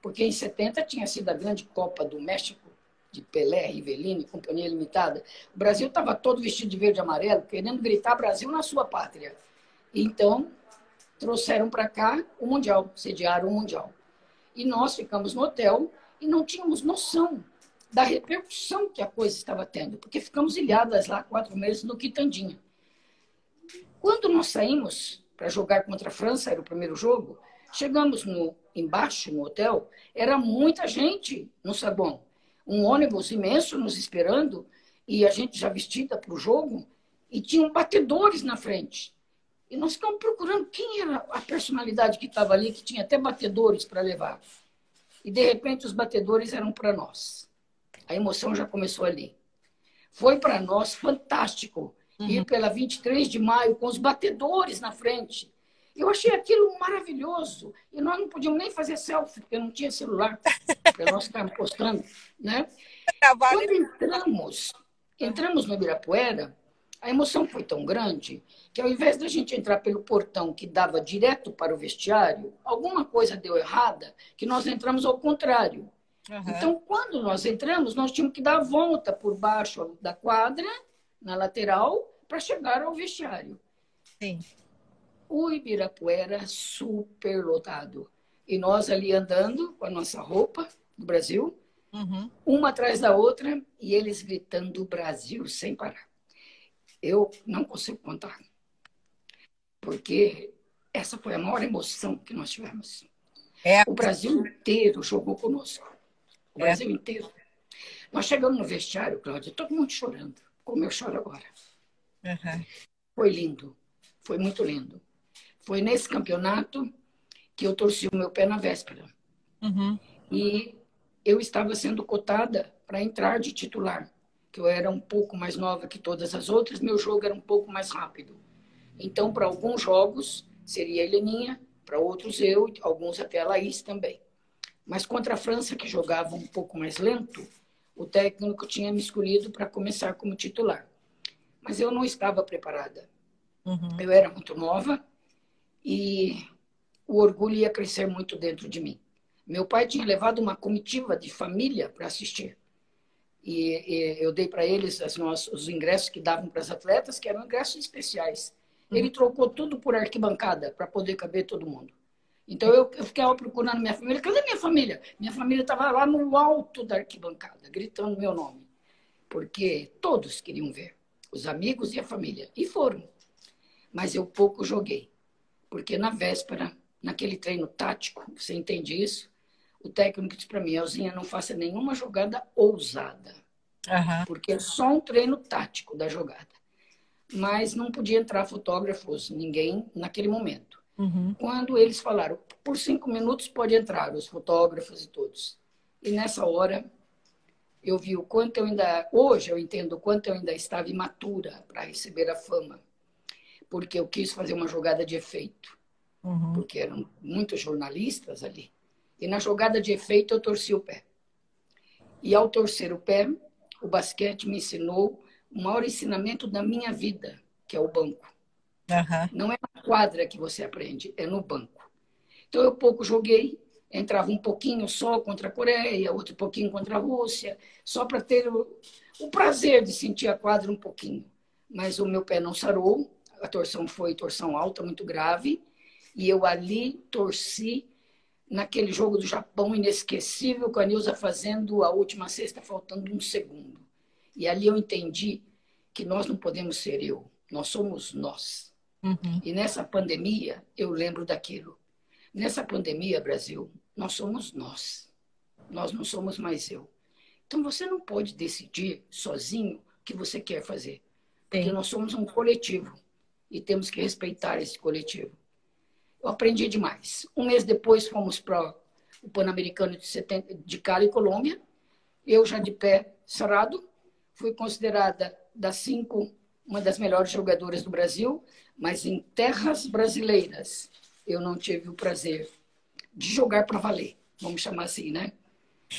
Porque em 70 tinha sido a grande Copa do México, de Pelé, Rivelino, Companhia Limitada. O Brasil estava todo vestido de verde e amarelo, querendo gritar Brasil na sua pátria. Então, trouxeram para cá o Mundial, sediaram o Mundial. E nós ficamos no hotel e não tínhamos noção da repercussão que a coisa estava tendo, porque ficamos ilhadas lá quatro meses no Quitandinha. Quando nós saímos para jogar contra a França, era o primeiro jogo, chegamos no embaixo no hotel, era muita gente no saguão, um ônibus imenso nos esperando e a gente já vestida para o jogo e tinham batedores na frente. E nós ficamos procurando quem era a personalidade que estava ali, que tinha até batedores para levar. E de repente os batedores eram para nós. A emoção já começou ali. Foi para nós fantástico uhum. ir pela 23 de maio com os batedores na frente. Eu achei aquilo maravilhoso. E nós não podíamos nem fazer selfie, porque não tinha celular para nós ficarmos postando. Né? Quando entramos, entramos no Ibirapuera, a emoção foi tão grande que, ao invés da gente entrar pelo portão que dava direto para o vestiário, alguma coisa deu errada, que nós entramos ao contrário. Uhum. Então, quando nós entramos, nós tínhamos que dar a volta por baixo da quadra, na lateral, para chegar ao vestiário. Sim. O Ibirapuera super lotado. E nós ali andando com a nossa roupa do Brasil, uhum. uma atrás da outra, e eles gritando Brasil sem parar. Eu não consigo contar. Porque essa foi a maior emoção que nós tivemos. É. O Brasil inteiro jogou conosco. O é. Brasil inteiro. Nós chegamos no vestiário, Cláudia, todo mundo chorando, como eu choro agora. Uhum. Foi lindo, foi muito lindo. Foi nesse campeonato que eu torci o meu pé na véspera. Uhum. E eu estava sendo cotada para entrar de titular, que eu era um pouco mais nova que todas as outras, meu jogo era um pouco mais rápido. Então, para alguns jogos, seria a Heleninha, para outros eu, alguns até a Laís também. Mas contra a França, que jogava um pouco mais lento, o técnico tinha me escolhido para começar como titular. Mas eu não estava preparada. Uhum. Eu era muito nova e o orgulho ia crescer muito dentro de mim. Meu pai tinha levado uma comitiva de família para assistir. E, e, eu dei para eles as nossas, os ingressos que davam para as atletas, que eram ingressos especiais. Ele uhum. trocou tudo por arquibancada para poder caber todo mundo. Então eu, eu ficava procurando minha família. Cadê minha família? Minha família estava lá no alto da arquibancada, gritando meu nome. Porque todos queriam ver, os amigos e a família. E foram. Mas eu pouco joguei. Porque na véspera, naquele treino tático, você entende isso? O técnico disse para mim, Elzinha, não faça nenhuma jogada ousada. Uhum. Porque é só um treino tático da jogada. Mas não podia entrar fotógrafos, ninguém naquele momento. Uhum. Quando eles falaram, por cinco minutos pode entrar, os fotógrafos e todos. E nessa hora, eu vi o quanto eu ainda. Hoje eu entendo o quanto eu ainda estava imatura para receber a fama. Porque eu quis fazer uma jogada de efeito. Uhum. Porque eram muitos jornalistas ali. E na jogada de efeito eu torci o pé. E ao torcer o pé, o basquete me ensinou o maior ensinamento da minha vida, que é o banco. Uhum. Não é na quadra que você aprende, é no banco. Então eu pouco joguei, entrava um pouquinho só contra a Coreia, outro pouquinho contra a Rússia, só para ter o, o, prazer de sentir a quadra um pouquinho. Mas o meu pé não sarou, a torção foi torção alta, muito grave, e eu ali torci naquele jogo do Japão inesquecível com a Nilza fazendo a última cesta faltando um segundo. E ali eu entendi que nós não podemos ser eu, nós somos nós. Uhum. E nessa pandemia, eu lembro daquilo. Nessa pandemia, Brasil, nós somos nós. Nós não somos mais eu. Então você não pode decidir sozinho o que você quer fazer. Porque Sim. nós somos um coletivo e temos que respeitar esse coletivo. Eu aprendi demais. Um mês depois fomos para o Pan-Americano de, 70, de Cali, Colômbia. Eu já de pé sarado, fui considerada das cinco uma das melhores jogadoras do Brasil, mas em terras brasileiras eu não tive o prazer de jogar para valer, vamos chamar assim, né?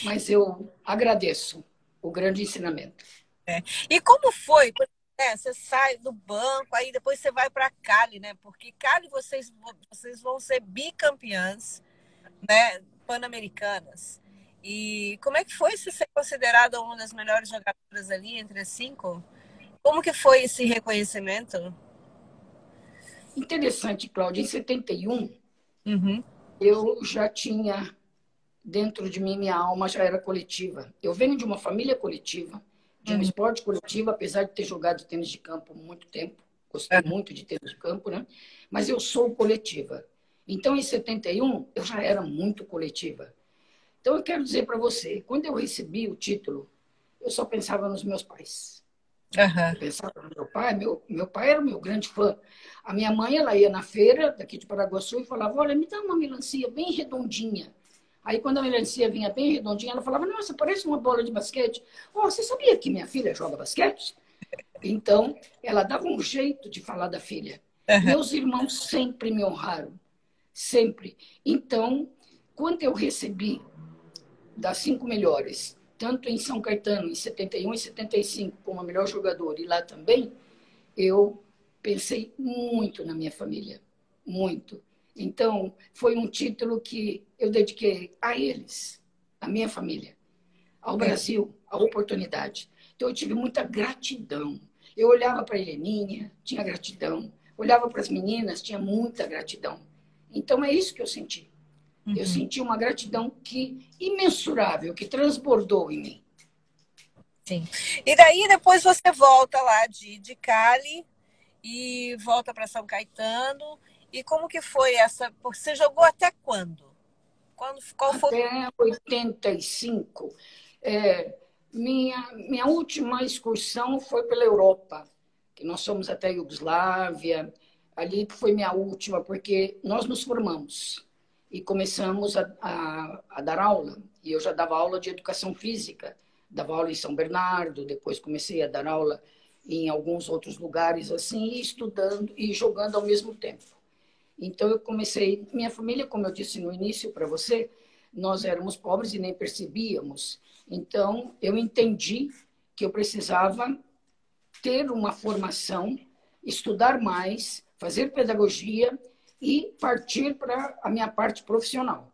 Mas eu agradeço o grande ensinamento. É. E como foi? É, você sai do banco, aí depois você vai para Cali, né? Porque Cali vocês, vocês vão ser bicampeãs, né? Pan-americanas. E como é que foi se ser considerada uma das melhores jogadoras ali entre as cinco? Como que foi esse reconhecimento? Interessante, Cláudia. Em 71, uhum. eu já tinha dentro de mim, minha alma já era coletiva. Eu venho de uma família coletiva, de um uhum. esporte coletivo, apesar de ter jogado tênis de campo muito tempo. Gostei uhum. muito de tênis de campo, né? Mas eu sou coletiva. Então, em 71, eu já era muito coletiva. Então, eu quero dizer para você, quando eu recebi o título, eu só pensava nos meus pais. Uhum. Pensava no meu pai, meu, meu pai era o meu grande fã. A minha mãe, ela ia na feira daqui de Paraguaçu e falava, olha, me dá uma melancia bem redondinha. Aí, quando a melancia vinha bem redondinha, ela falava, nossa, parece uma bola de basquete. Oh, você sabia que minha filha joga basquete? Então, ela dava um jeito de falar da filha. Uhum. Meus irmãos sempre me honraram. Sempre. Então, quando eu recebi das cinco melhores tanto em São Caetano, em 71 e 75, como a melhor jogadora, e lá também, eu pensei muito na minha família, muito. Então, foi um título que eu dediquei a eles, à minha família, ao é. Brasil, a oportunidade. Então, eu tive muita gratidão. Eu olhava para a Heleninha, tinha gratidão. Olhava para as meninas, tinha muita gratidão. Então, é isso que eu senti. Uhum. Eu senti uma gratidão que imensurável, que transbordou em mim. Sim. E daí depois você volta lá de, de Cali e volta para São Caetano. E como que foi essa? Você jogou até quando? quando qual foi? Até 85. É, minha, minha última excursão foi pela Europa, que nós fomos até a Iugoslávia. Ali foi minha última, porque nós nos formamos e começamos a, a, a, dar aula. E eu já dava aula de educação física, dava aula em São Bernardo, depois comecei a dar aula em alguns outros lugares assim, estudando e jogando ao mesmo tempo. Então eu comecei, minha família, como eu disse no início para você, nós éramos pobres e nem percebíamos. Então eu entendi que eu precisava ter uma formação, estudar mais, fazer pedagogia e partir para a minha parte profissional.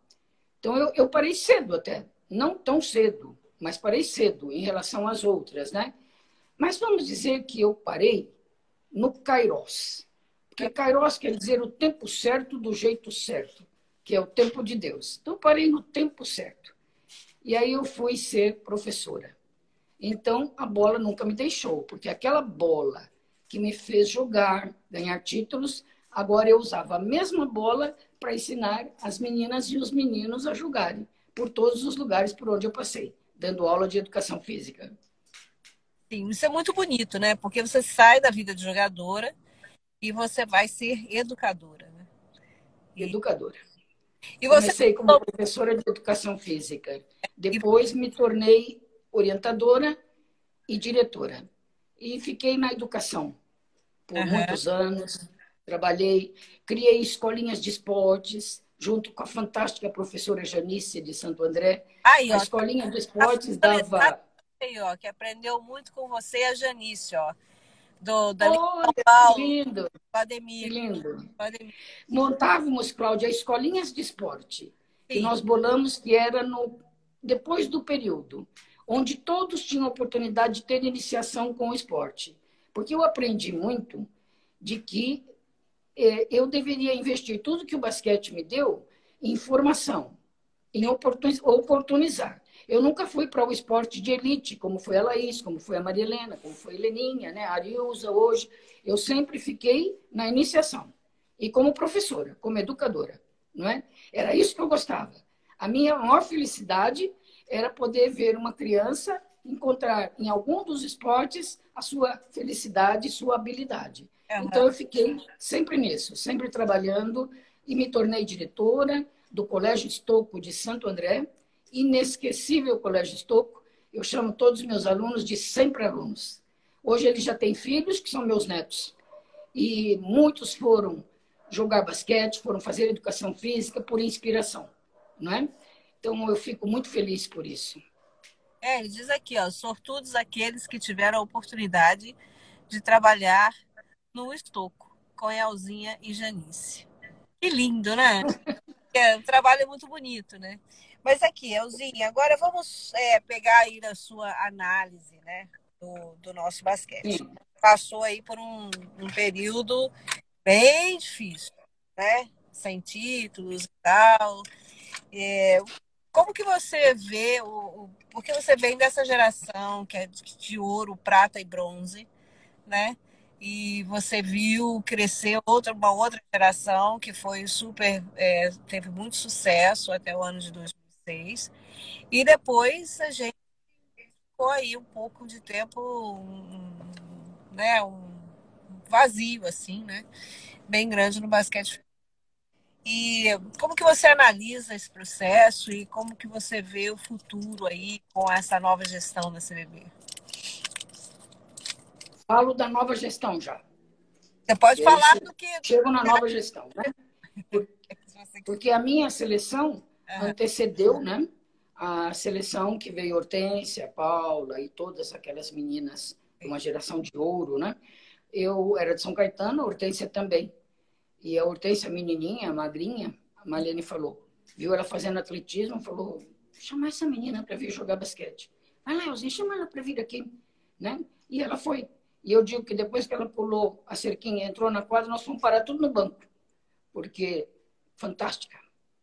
Então, eu, eu parei cedo até. Não tão cedo, mas parei cedo em relação às outras, né? Mas vamos dizer que eu parei no Kairos. Porque Kairos quer dizer o tempo certo do jeito certo, que é o tempo de Deus. Então, parei no tempo certo. E aí eu fui ser professora. Então, a bola nunca me deixou, porque aquela bola que me fez jogar, ganhar títulos, Agora eu usava a mesma bola para ensinar as meninas e os meninos a jogarem por todos os lugares por onde eu passei, dando aula de educação física. Sim, isso é muito bonito, né? Porque você sai da vida de jogadora e você vai ser educadora, né? E... Educadora. E você... Comecei como professora de educação física. Depois me tornei orientadora e diretora. E fiquei na educação por uhum. muitos anos. Trabalhei, criei escolinhas de esportes, junto com a fantástica professora Janice de Santo André. Aí, ó, a escolinha de esportes dava. Aí, ó, que aprendeu muito com você a Janice, ó. Do, da Olha, Paulo, lindo. Ademir. lindo. Ademir. Montávamos, Cláudia, escolinhas de esporte. Sim. Que nós bolamos que era no, depois do período, onde todos tinham oportunidade de ter iniciação com o esporte. Porque eu aprendi muito de que eu deveria investir tudo que o basquete me deu em formação, em oportunizar. Eu nunca fui para o esporte de elite, como foi a Laís, como foi a Maria Helena, como foi a Heleninha, né? a Ariusa hoje. Eu sempre fiquei na iniciação. E como professora, como educadora. Não é? Era isso que eu gostava. A minha maior felicidade era poder ver uma criança encontrar em algum dos esportes a sua felicidade sua habilidade. Uhum. Então, eu fiquei sempre nisso, sempre trabalhando e me tornei diretora. do Colégio Estoco de Santo André, inesquecível Colégio Estoco. Eu chamo todos os meus alunos de sempre alunos. Hoje eles já têm filhos que são meus netos. E muitos foram jogar basquete, foram fazer educação física por inspiração, não é? Então eu fico muito feliz por isso. É, diz aqui, ó, sortudos aqueles que tiveram a oportunidade de trabalhar no Estoco, com Elzinha e Janice. Que lindo, né? é, o trabalho é muito bonito, né? Mas aqui, Elzinha, agora vamos é, pegar aí a sua análise, né, do, do nosso basquete. Sim. Passou aí por um, um período bem difícil, né? Sem títulos e tal. É, como que você vê o, o, porque você vem dessa geração que é de, de ouro, prata e bronze, né? E você viu crescer outra, uma outra geração que foi super, é, teve muito sucesso até o ano de 2006. E depois a gente ficou aí um pouco de tempo, um, né, um vazio assim, né? Bem grande no basquete e como que você analisa esse processo e como que você vê o futuro aí com essa nova gestão da CBB? Falo da nova gestão já. Você pode Eu falar do que... Chego na nova gestão, né? Porque a minha seleção antecedeu, né? A seleção que veio Hortência, Paula e todas aquelas meninas, uma geração de ouro, né? Eu era de São Caetano, a Hortência também. E a Hortência, menininha, magrinha, a Marlene falou, viu ela fazendo atletismo, falou, chamar essa menina para vir jogar basquete. Vai lá, Elzinha, chama ela para vir aqui. Né? E ela foi. E eu digo que depois que ela pulou a cerquinha, entrou na quadra, nós fomos parar tudo no banco. Porque fantástica,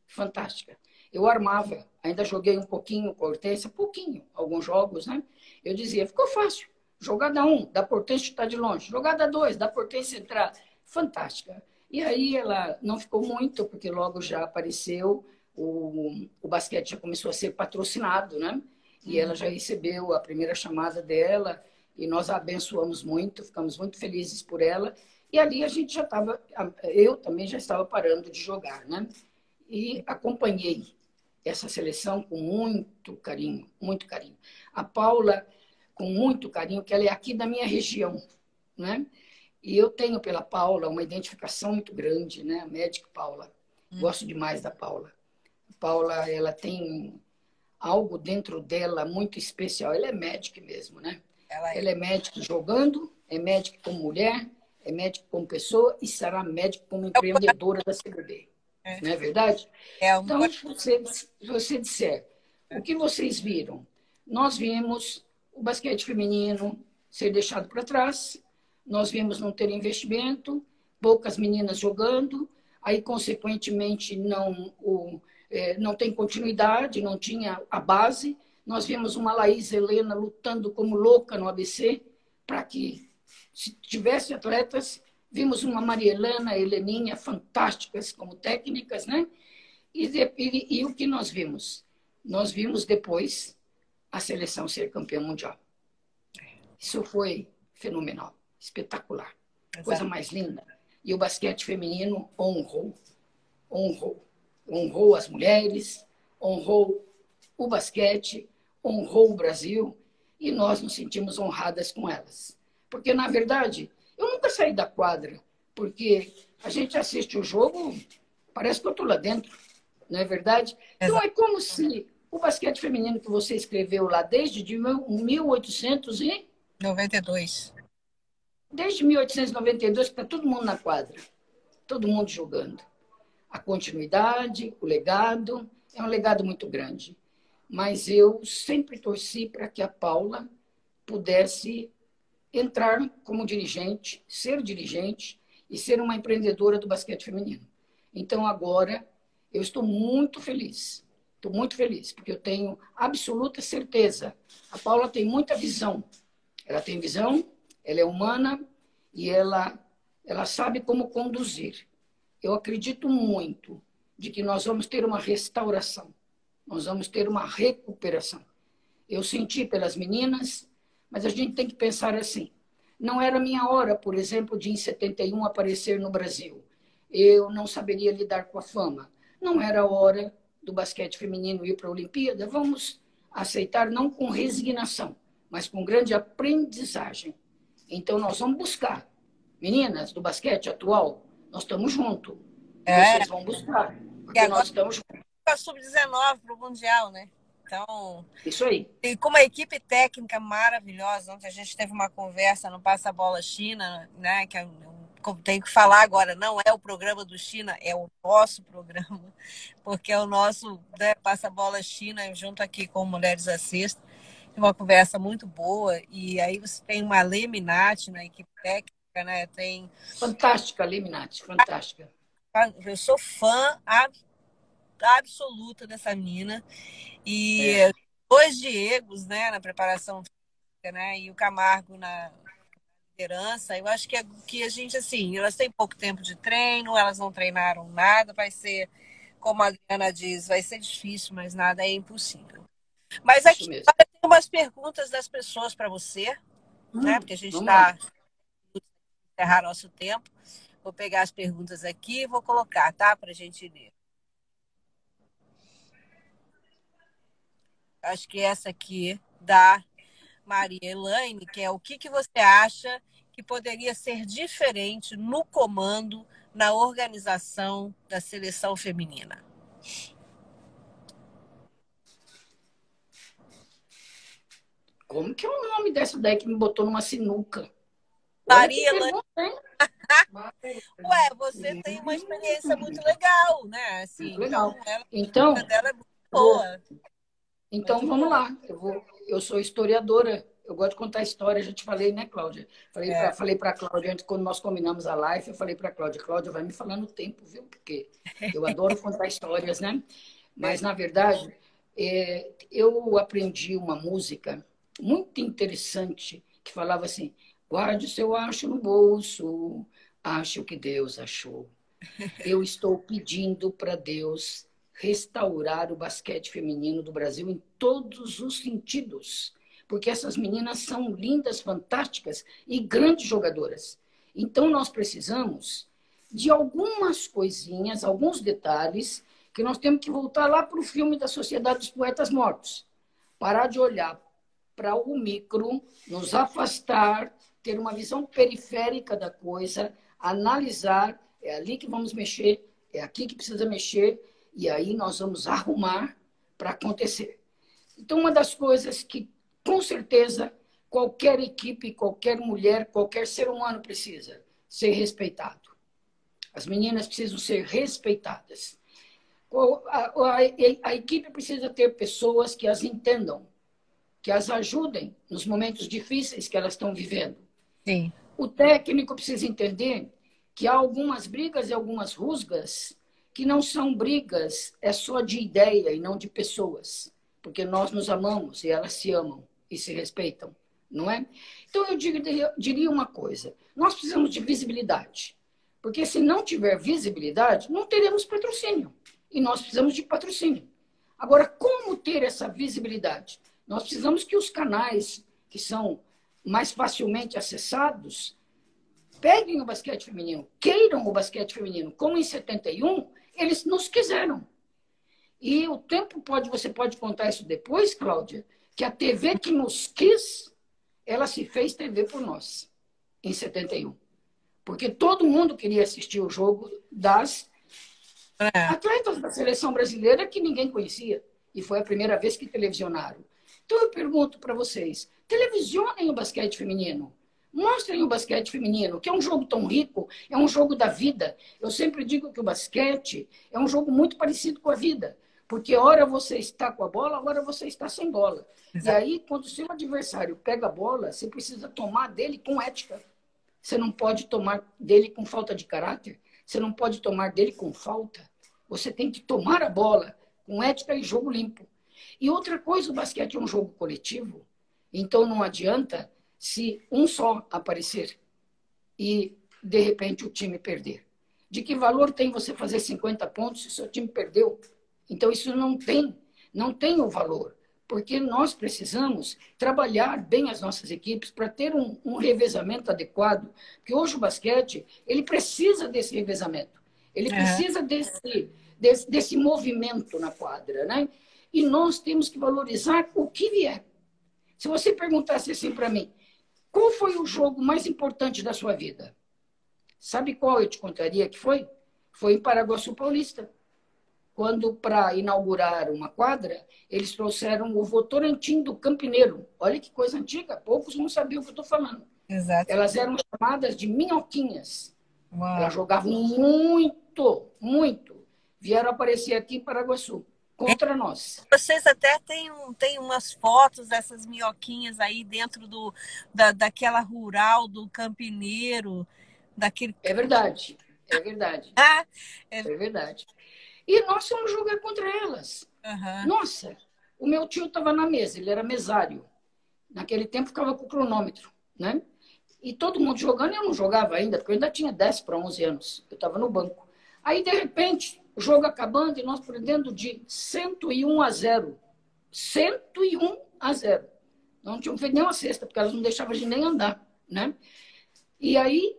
fantástica. Eu armava, ainda joguei um pouquinho com a Hortência, pouquinho, alguns jogos, né? Eu dizia, ficou fácil. Jogada um, da Portência está de longe. Jogada dois, da Portência entrar. Fantástica. E aí ela não ficou muito, porque logo já apareceu, o, o basquete já começou a ser patrocinado, né? E ela já recebeu a primeira chamada dela e nós a abençoamos muito, ficamos muito felizes por ela. E ali a gente já estava, eu também já estava parando de jogar, né? E acompanhei essa seleção com muito carinho, muito carinho. A Paula, com muito carinho, que ela é aqui da minha região, né? E eu tenho pela Paula uma identificação muito grande, né? A médica Paula. Hum. Gosto demais da Paula. A Paula, ela tem algo dentro dela muito especial. Ela é médica mesmo, né? Ela é, ela é médica jogando, é médica como mulher, é médica como pessoa e será médica como empreendedora da CBB. É. Não é verdade? É uma... Então, se você, você disser o que vocês viram, nós vimos o basquete feminino ser deixado para trás, nós vimos não ter investimento, poucas meninas jogando, aí, consequentemente, não, o, é, não tem continuidade, não tinha a base. Nós vimos uma Laís Helena lutando como louca no ABC para que se tivesse atletas. Vimos uma Maria Helena, Heleninha, fantásticas como técnicas, né? E, e, e o que nós vimos? Nós vimos depois a seleção ser campeã mundial. Isso foi fenomenal espetacular. Exato. Coisa mais linda. E o basquete feminino honrou, honrou. Honrou as mulheres, honrou o basquete, honrou o Brasil e nós nos sentimos honradas com elas. Porque, na verdade, eu nunca saí da quadra, porque a gente assiste o jogo, parece que eu estou lá dentro, não é verdade? Exato. Então é como se o basquete feminino que você escreveu lá desde de 1892 Desde 1892 está todo mundo na quadra, todo mundo jogando. A continuidade, o legado, é um legado muito grande. Mas eu sempre torci para que a Paula pudesse entrar como dirigente, ser dirigente e ser uma empreendedora do basquete feminino. Então agora eu estou muito feliz. Estou muito feliz, porque eu tenho absoluta certeza. A Paula tem muita visão. Ela tem visão, ela é humana e ela, ela sabe como conduzir. Eu acredito muito de que nós vamos ter uma restauração, nós vamos ter uma recuperação. Eu senti pelas meninas, mas a gente tem que pensar assim. Não era minha hora, por exemplo, de em 71 aparecer no Brasil. Eu não saberia lidar com a fama. não era hora do basquete feminino ir para a Olimpíada, vamos aceitar não com resignação, mas com grande aprendizagem. Então, nós vamos buscar. Meninas do basquete atual, nós estamos juntos. É. Vocês vão buscar. Porque agora, nós estamos juntos. Para sub-19 para o Mundial, né? Então. Isso aí. E com uma equipe técnica maravilhosa. Ontem a gente teve uma conversa no Passa Bola China, né? Que é tenho que falar agora, não é o programa do China, é o nosso programa, porque é o nosso né, Passa Bola China, junto aqui com Mulheres Assistem. Uma conversa muito boa. E aí você tem uma Leminati na equipe técnica, né? Tem. Fantástica, Leminati, fantástica. Eu sou fã absoluta dessa menina. E é. dois Diegos, né, na preparação física, né? E o Camargo na, liderança. Eu acho que, é, que a gente, assim, elas têm pouco tempo de treino, elas não treinaram nada, vai ser, como a Adriana diz, vai ser difícil, mas nada é impossível. Mas aqui tem umas perguntas das pessoas para você, hum, né? Porque a gente está encerrar nosso tempo. Vou pegar as perguntas aqui e vou colocar, tá? Para a gente ler. Acho que essa aqui da Maria Elaine, que é o que, que você acha que poderia ser diferente no comando, na organização da seleção feminina? Como que é o nome dessa daí que me botou numa sinuca? Maria Ué, você tem uma experiência muito legal, né? Assim, legal. Então, ela, então, é muito boa. Então, vamos lá. Eu, vou, eu sou historiadora eu gosto de contar história, já te falei, né, Cláudia? Falei é. para a Cláudia, antes, quando nós combinamos a live, eu falei para a Cláudia, Cláudia, vai me falando o tempo, viu? Porque eu adoro contar histórias, né? Mas, na verdade, é, eu aprendi uma música muito interessante que falava assim, guarde o seu acho no bolso, ache o que Deus achou. Eu estou pedindo para Deus restaurar o basquete feminino do Brasil em todos os sentidos porque essas meninas são lindas, fantásticas e grandes jogadoras. Então, nós precisamos de algumas coisinhas, alguns detalhes, que nós temos que voltar lá para o filme da Sociedade dos Poetas Mortos. Parar de olhar para o micro, nos afastar, ter uma visão periférica da coisa, analisar, é ali que vamos mexer, é aqui que precisa mexer, e aí nós vamos arrumar para acontecer. Então, uma das coisas que com certeza, qualquer equipe, qualquer mulher, qualquer ser humano precisa ser respeitado. As meninas precisam ser respeitadas. A, a, a, equipe precisa ter pessoas que as entendam, que as ajudem nos momentos difíceis que elas estão vivendo. Sim. O técnico precisa entender que há algumas brigas e algumas rusgas que não são brigas, é só de ideia e não de pessoas, porque nós nos amamos e elas se amam e se respeitam, não é? Então, eu diria, uma coisa: nós precisamos de visibilidade. Porque se não tiver visibilidade, não teremos patrocínio. E nós precisamos de patrocínio. Agora, como ter essa visibilidade? Nós precisamos que os canais que são mais facilmente acessados peguem o basquete feminino, queiram o basquete feminino. Como em 71, eles nos quiseram. E o tempo pode, você pode contar isso depois, Cláudia, que a TV que nos quis, ela se fez TV por nós, em 71. Porque todo mundo queria assistir o jogo das é. atletas da seleção brasileira que ninguém conhecia. E foi a primeira vez que televisionaram. Então eu pergunto para vocês: televisionem o basquete feminino. Mostrem o basquete feminino, que é um jogo tão rico, é um jogo da vida. Eu sempre digo que o basquete é um jogo muito parecido com a vida. Porque hora você está com a bola, hora você está sem bola. Exato. E aí, quando o seu adversário pega a bola, você precisa tomar dele com ética. Você não pode tomar dele com falta de caráter. Você não pode tomar dele com falta. Você tem que tomar a bola com ética e jogo limpo. E outra coisa, o basquete é um jogo coletivo. Então não adianta se um só aparecer e de repente o time perder. De que valor tem você fazer 50 pontos se o seu time perdeu? Então, isso não tem, não tem o valor, porque nós precisamos trabalhar bem as nossas equipes para ter um, um revezamento adequado, porque hoje o basquete, ele precisa desse revezamento, ele é. precisa desse, desse, desse movimento na quadra, né? E nós temos que valorizar o que vier. Se você perguntasse assim para mim, qual foi o jogo mais importante da sua vida? Sabe qual eu te contaria que foi? Foi em Paraguaçu Paulista. Quando, para inaugurar uma quadra, eles trouxeram o Votorantim do Campineiro. Olha que coisa antiga, poucos não sabiam o que eu estou falando. Exato. Elas eram chamadas de minhoquinhas. Uau. Elas jogavam muito, muito. Vieram aparecer aqui em Paraguaçu contra nós. Vocês até têm, um, têm umas fotos dessas minhoquinhas aí dentro do, da, daquela rural do campineiro, daquele. É verdade, é verdade. Ah, é... é verdade. E nós fomos jogar contra elas. Uhum. Nossa, o meu tio estava na mesa, ele era mesário. Naquele tempo ficava com o cronômetro, né? E todo mundo jogando, eu não jogava ainda, porque eu ainda tinha 10 para 11 anos. Eu estava no banco. Aí, de repente, jogo acabando e nós perdendo de 101 a 0. 101 a 0. Não tinham feito nenhuma cesta, porque elas não deixavam de nem andar, né? E aí,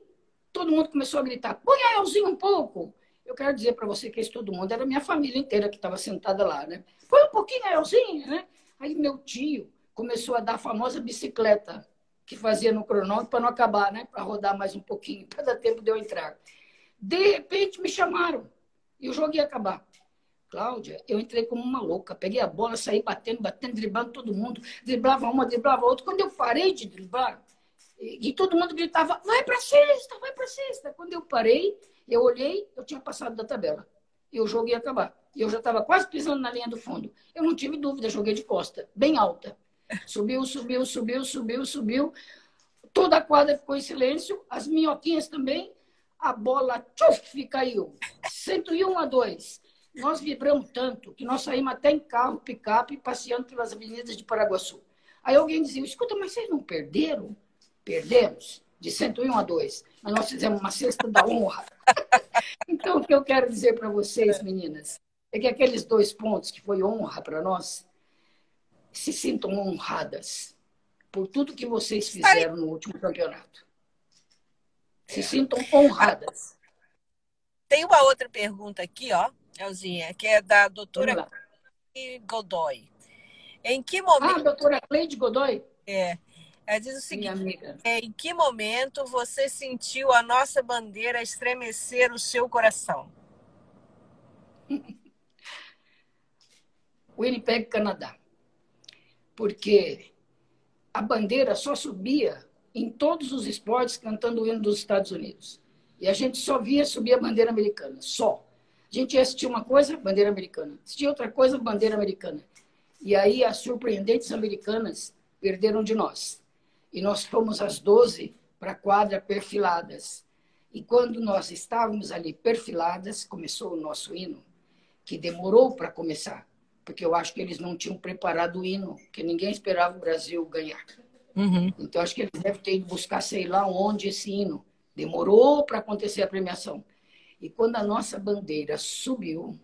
todo mundo começou a gritar, põe a Elzinho um pouco. Eu quero dizer para você que esse todo mundo era minha família inteira que estava sentada lá, né? Põe um pouquinho a Elzinho, né? Aí meu tio começou a dar a famosa bicicleta que fazia no cronômetro para não acabar, né? Para rodar mais um pouquinho, para dar tempo de eu entrar. De repente me chamaram e o jogo ia acabar. Cláudia, eu entrei como uma louca. Peguei a bola, saí batendo, batendo, driblando todo mundo. Driblava uma, driblava outra. Quando eu parei de driblar, e, e todo mundo gritava, vai para sexta, vai para sexta. Quando eu parei, eu olhei, eu tinha passado da tabela. E o jogo ia acabar. E eu já estava quase pisando na linha do fundo. Eu não tive dúvida, joguei de costa, bem alta. Subiu, subiu, subiu, subiu, subiu. Toda a quadra ficou em silêncio, as minhoquinhas também. A bola tchuf, caiu. 101 a 2. Nós vibramos tanto que nós saímos até em carro, picape, passeando pelas avenidas de Paraguaçu. Aí alguém dizia: escuta, mas vocês não perderam? Perdemos, de 101 a 2. Mas nós fizemos uma cesta da honra. então, o que eu quero dizer para vocês, meninas, é que aqueles dois pontos que foi honra para nós, se sintam honradas por tudo que vocês fizeram no último campeonato. Se sintam honradas. Tem uma outra pergunta aqui, ó, Elzinha, que é da doutora Godoy. Em que momento. Ah, doutora Cleide Godoy? É. Ela diz o seguinte: é, em que momento você sentiu a nossa bandeira estremecer o seu coração? Winnipeg, Canadá porque a bandeira só subia em todos os esportes cantando o hino dos Estados Unidos. E a gente só via subir a bandeira americana, só. A gente ia assistir uma coisa, bandeira americana. Assistia outra coisa, bandeira americana. E aí as surpreendentes americanas perderam de nós. E nós fomos às 12 para a quadra perfiladas. E quando nós estávamos ali perfiladas, começou o nosso hino, que demorou para começar porque eu acho que eles não tinham preparado o hino, que ninguém esperava o Brasil ganhar. Uhum. Então, acho que eles devem ter ido buscar, sei lá onde, esse hino. Demorou para acontecer a premiação. E quando a nossa bandeira subiu,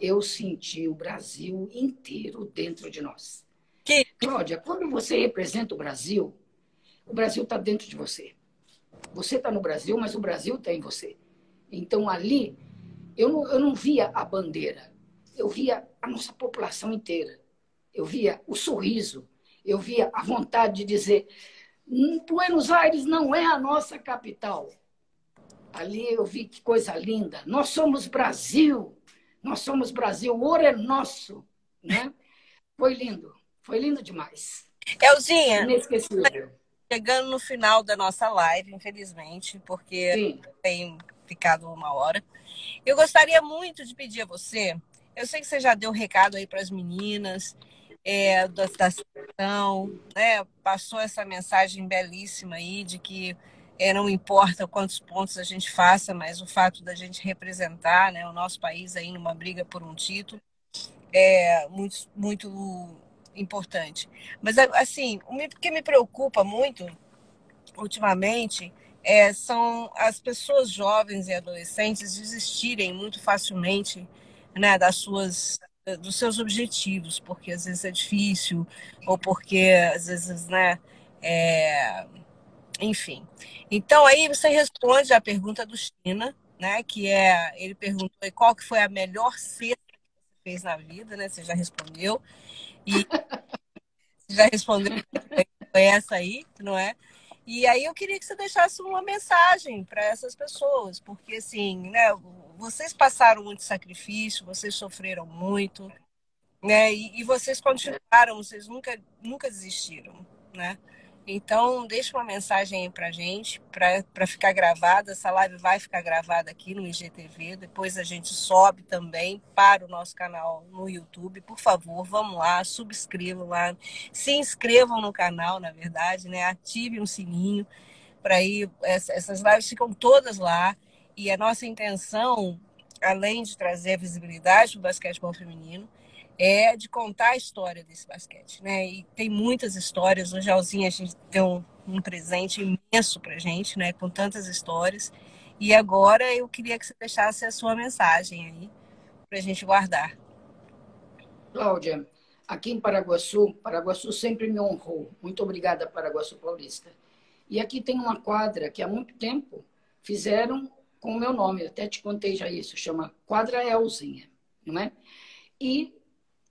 eu senti o Brasil inteiro dentro de nós. Que... Cláudia, quando você representa o Brasil, o Brasil está dentro de você. Você está no Brasil, mas o Brasil está em você. Então, ali, eu não, eu não via a bandeira, eu via a nossa população inteira. Eu via o sorriso, eu via a vontade de dizer: hum, Buenos Aires não é a nossa capital. Ali eu vi que coisa linda. Nós somos Brasil. Nós somos Brasil. O ouro é nosso. Né? Foi lindo. Foi lindo demais. Elzinha. Inesquecível. Chegando no final da nossa live, infelizmente, porque Sim. tem ficado uma hora. Eu gostaria muito de pedir a você eu sei que você já deu um recado aí para as meninas é, da, situação, né? Passou essa mensagem belíssima aí de que é, não importa quantos pontos a gente faça, mas o fato da gente representar né, o nosso país aí numa briga por um título é muito, muito importante. Mas, assim, o que me preocupa muito ultimamente é, são as pessoas jovens e adolescentes desistirem muito facilmente né, das suas dos seus objetivos, porque às vezes é difícil, ou porque às vezes, né, é... enfim. Então aí você responde a pergunta do China, né? Que é, ele perguntou qual que foi a melhor cesta que você fez na vida, né? Você já respondeu. E já respondeu essa aí, não é? E aí eu queria que você deixasse uma mensagem para essas pessoas, porque assim, né, vocês passaram muito sacrifício, vocês sofreram muito, né? E, e vocês continuaram, vocês nunca nunca desistiram, né? Então, deixa uma mensagem aí pra gente, para ficar gravada. Essa live vai ficar gravada aqui no IGTV. Depois a gente sobe também para o nosso canal no YouTube. Por favor, vamos lá, subscrevam lá, se inscrevam no canal, na verdade, né? Ativem o sininho para ir. Essas lives ficam todas lá. E a nossa intenção, além de trazer visibilidade do basquetebol feminino, é de contar a história desse basquete, né? E tem muitas histórias. Hoje, Alzinha, a gente deu um presente imenso para gente, né? Com tantas histórias. E agora eu queria que você deixasse a sua mensagem aí para a gente guardar. Cláudia, aqui em Paraguaçu, Paraguaçu sempre me honrou. Muito obrigada, Paraguaçu Paulista. E aqui tem uma quadra que há muito tempo fizeram com o meu nome, eu até te contei já isso, chama Quadra Elzinha, não é? E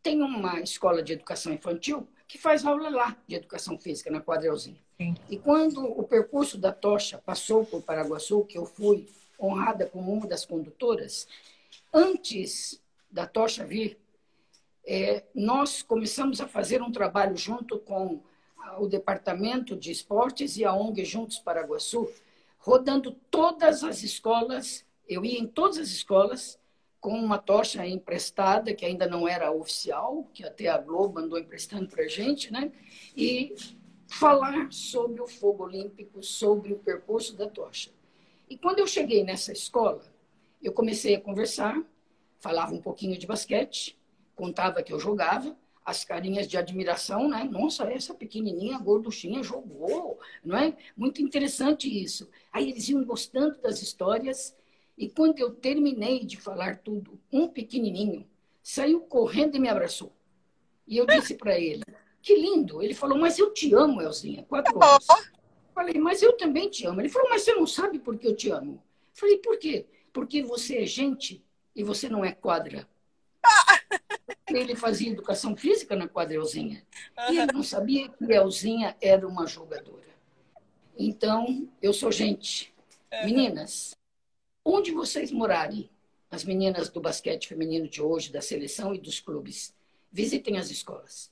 tem uma escola de educação infantil que faz aula lá de educação física, na Quadrelzinha. Sim. E quando o percurso da tocha passou por Paraguaçu, que eu fui honrada como uma das condutoras, antes da tocha vir, é, nós começamos a fazer um trabalho junto com o Departamento de Esportes e a ONG Juntos Paraguaçu, rodando todas as escolas. Eu ia em todas as escolas com uma tocha emprestada, que ainda não era oficial, que até a Globo andou emprestando para a gente, né? e falar sobre o fogo olímpico, sobre o percurso da tocha. E quando eu cheguei nessa escola, eu comecei a conversar, falava um pouquinho de basquete, contava que eu jogava, as carinhas de admiração, né? Nossa, essa pequenininha gorduchinha jogou, não é? Muito interessante isso. Aí eles iam gostando das histórias e quando eu terminei de falar tudo, um pequenininho saiu correndo e me abraçou. E eu disse para ele: Que lindo. Ele falou: Mas eu te amo, Elzinha. Quatro anos. Falei: Mas eu também te amo. Ele falou: Mas você não sabe por que eu te amo? Falei: Por quê? Porque você é gente e você não é quadra. Ele fazia educação física na quadra Elzinha. E ele não sabia que Elzinha era uma jogadora. Então, eu sou gente. Meninas, Onde vocês morarem, as meninas do basquete feminino de hoje, da seleção e dos clubes, visitem as escolas.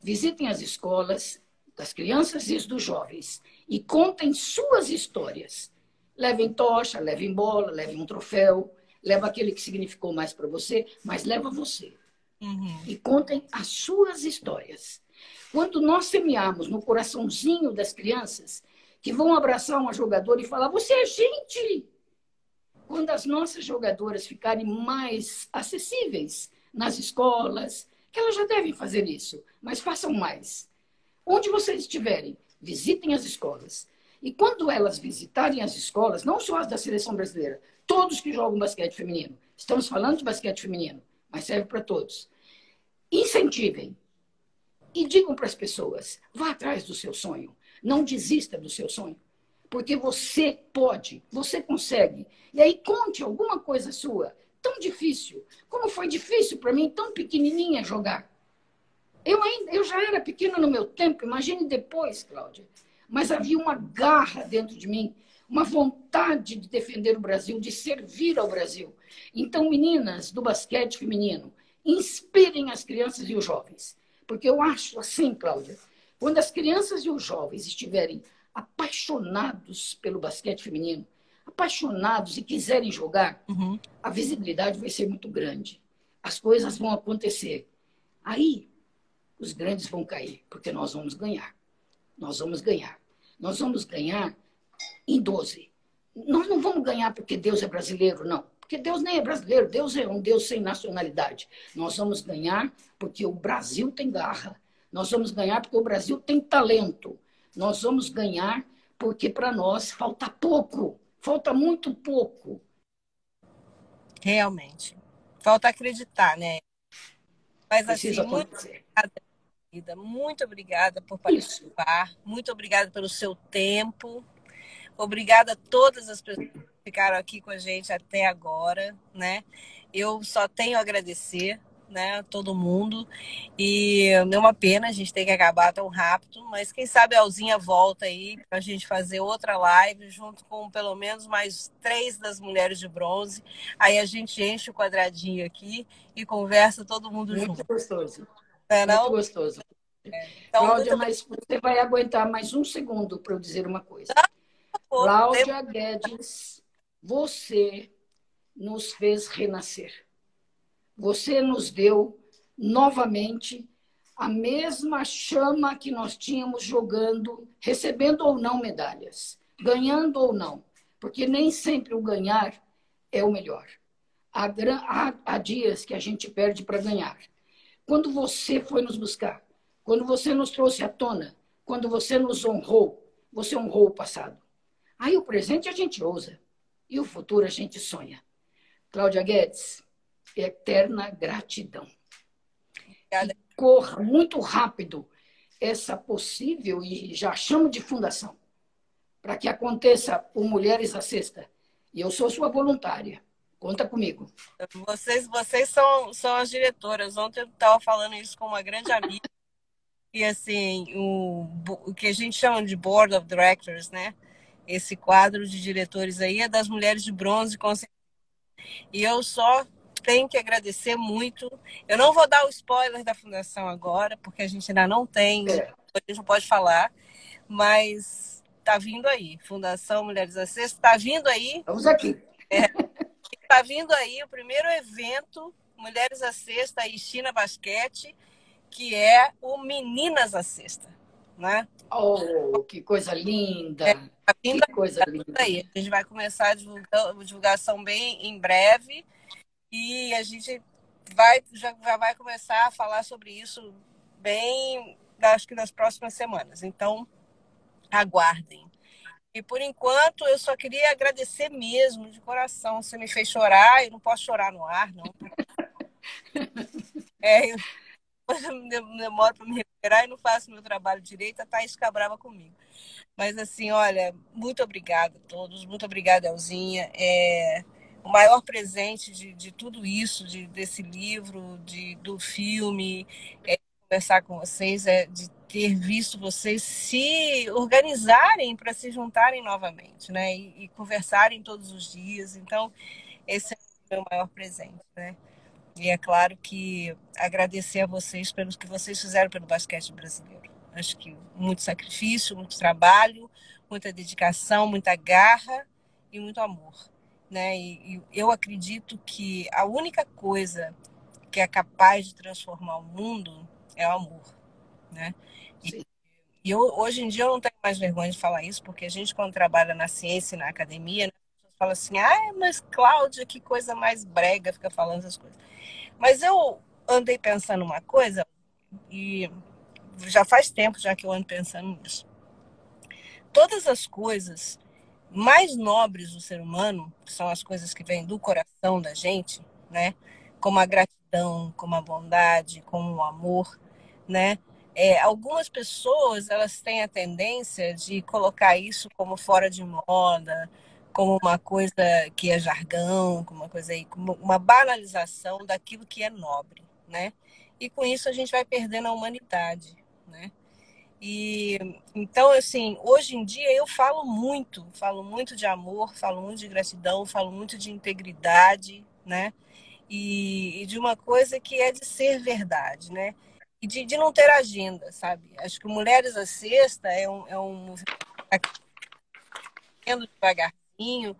Visitem as escolas das crianças e dos jovens e contem suas histórias. Levem tocha, levem bola, levem um troféu, leva aquele que significou mais para você, mas leva você. Uhum. E contem as suas histórias. Quando nós semearmos no coraçãozinho das crianças, que vão abraçar uma jogadora e falar: Você é gente! quando as nossas jogadoras ficarem mais acessíveis nas escolas, que elas já devem fazer isso, mas façam mais. Onde vocês estiverem, visitem as escolas. E quando elas visitarem as escolas, não só as da seleção brasileira, todos que jogam basquete feminino, estamos falando de basquete feminino, mas serve para todos. Incentivem e digam para as pessoas: vá atrás do seu sonho, não desista do seu sonho porque você pode, você consegue. E aí conte alguma coisa sua, tão difícil. Como foi difícil para mim, tão pequenininha, jogar. Eu, ainda, eu já era pequena no meu tempo, imagine depois, Cláudia. Mas havia uma garra dentro de mim, uma vontade de defender o Brasil, de servir ao Brasil. Então, meninas do basquete feminino, inspirem as crianças e os jovens. Porque eu acho assim, Cláudia, quando as crianças e os jovens estiverem apaixonados pelo basquete feminino, apaixonados e quiserem jogar, uhum. a visibilidade vai ser muito grande. As coisas vão acontecer. Aí, os grandes vão cair, porque nós vamos ganhar. Nós vamos ganhar. Nós vamos ganhar em 12. Nós não vamos ganhar porque Deus é brasileiro, não. Porque Deus nem é brasileiro, Deus é um Deus sem nacionalidade. Nós vamos ganhar porque o Brasil tem garra. Nós vamos ganhar porque o Brasil tem talento. Nós vamos ganhar porque para nós falta pouco, falta muito pouco. Realmente. Falta acreditar, né? Mas Precisa assim, muito obrigada, muito obrigada por participar, Isso. muito obrigada pelo seu tempo. Obrigada a todas as pessoas que ficaram aqui com a gente até agora, né? Eu só tenho a agradecer, né, todo mundo. E é uma pena a gente ter que acabar tão rápido, mas quem sabe a Alzinha volta aí para a gente fazer outra live junto com pelo menos mais três das mulheres de bronze. Aí a gente enche o quadradinho aqui e conversa todo mundo muito junto. Muito gostoso. É, não? Muito gostoso. É. Então, Cláudia, muito... mas você vai aguentar mais um segundo para eu dizer uma coisa. Cláudia Guedes, você nos fez renascer. Você nos deu novamente a mesma chama que nós tínhamos jogando, recebendo ou não medalhas, ganhando ou não, porque nem sempre o ganhar é o melhor. Há, há, há dias que a gente perde para ganhar. Quando você foi nos buscar, quando você nos trouxe à tona, quando você nos honrou, você honrou o passado. Aí o presente a gente ousa e o futuro a gente sonha. Cláudia Guedes, eterna gratidão. Obrigada. E corra muito rápido essa possível, e já chamo de fundação, para que aconteça o Mulheres à Sexta. E eu sou sua voluntária. Conta comigo. Vocês, vocês são, são as diretoras. Ontem eu estava falando isso com uma grande amiga. E assim, o, o que a gente chama de Board of Directors, né? Esse quadro de diretores aí é das mulheres de bronze. E eu só tenho que agradecer muito. Eu não vou dar o spoiler da fundação agora, porque a gente ainda não tem, é. a gente não pode falar, mas está vindo aí. Fundação Mulheres Acessas está vindo aí. Estamos aqui. Está é, vindo aí o primeiro evento Mulheres à Sexta e China Basquete, que é o Meninas à Sexta. Né? Oh, que coisa linda! É, que coisa linda. Aí. A gente vai começar a divulgar, divulgação bem em breve. E a gente vai, já, já vai começar a falar sobre isso bem, acho que nas próximas semanas. Então, aguardem. E por enquanto, eu só queria agradecer mesmo, de coração. Você me fez chorar, eu não posso chorar no ar, não. É, eu demoro para me recuperar e não faço meu trabalho direito, a Thaís fica brava comigo. Mas assim, olha, muito obrigada a todos, muito obrigada, Elzinha. É, o maior presente de, de tudo isso, de, desse livro, de, do filme, é conversar com vocês, é de ter visto vocês se organizarem para se juntarem novamente, né? E, e, conversarem todos os dias. Então, esse é o meu maior presente, né? E é claro que agradecer a vocês pelos que vocês fizeram pelo basquete brasileiro. Acho que muito sacrifício, muito trabalho, muita dedicação, muita garra e muito amor né? E, e eu acredito que a única coisa que é capaz de transformar o mundo é o amor, né? E, e eu, hoje em dia eu não tenho mais vergonha de falar isso, porque a gente quando trabalha na ciência e na academia, falam assim, ah, mas Cláudia, que coisa mais brega, fica falando essas coisas. Mas eu andei pensando uma coisa, e já faz tempo já que eu ando pensando nisso. Todas as coisas mais nobres do ser humano, que são as coisas que vêm do coração da gente, né? Como a gratidão, como a bondade, como o amor, né? É, algumas pessoas elas têm a tendência de colocar isso como fora de moda, como uma coisa que é jargão, como uma coisa aí, como uma banalização daquilo que é nobre, né? E com isso a gente vai perdendo a humanidade, né? E então, assim, hoje em dia eu falo muito, falo muito de amor, falo muito de gratidão, falo muito de integridade, né? E, e de uma coisa que é de ser verdade, né? E de, de não ter agenda, sabe? Acho que Mulheres à Sexta é um, é um movimento devagarzinho,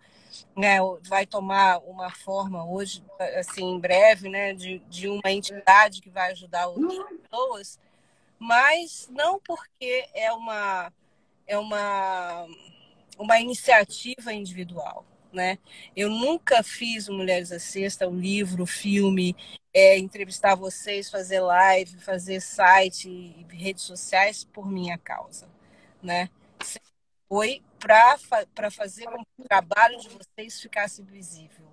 né? Vai tomar uma forma hoje, assim, em breve, né? De, de uma entidade que vai ajudar outras pessoas mas não porque é uma é uma uma iniciativa individual, né? Eu nunca fiz Mulheres à Sexta, o um livro, o filme, é, entrevistar vocês, fazer live, fazer site e redes sociais por minha causa, né? Foi para fazer com que o trabalho de vocês ficasse visível,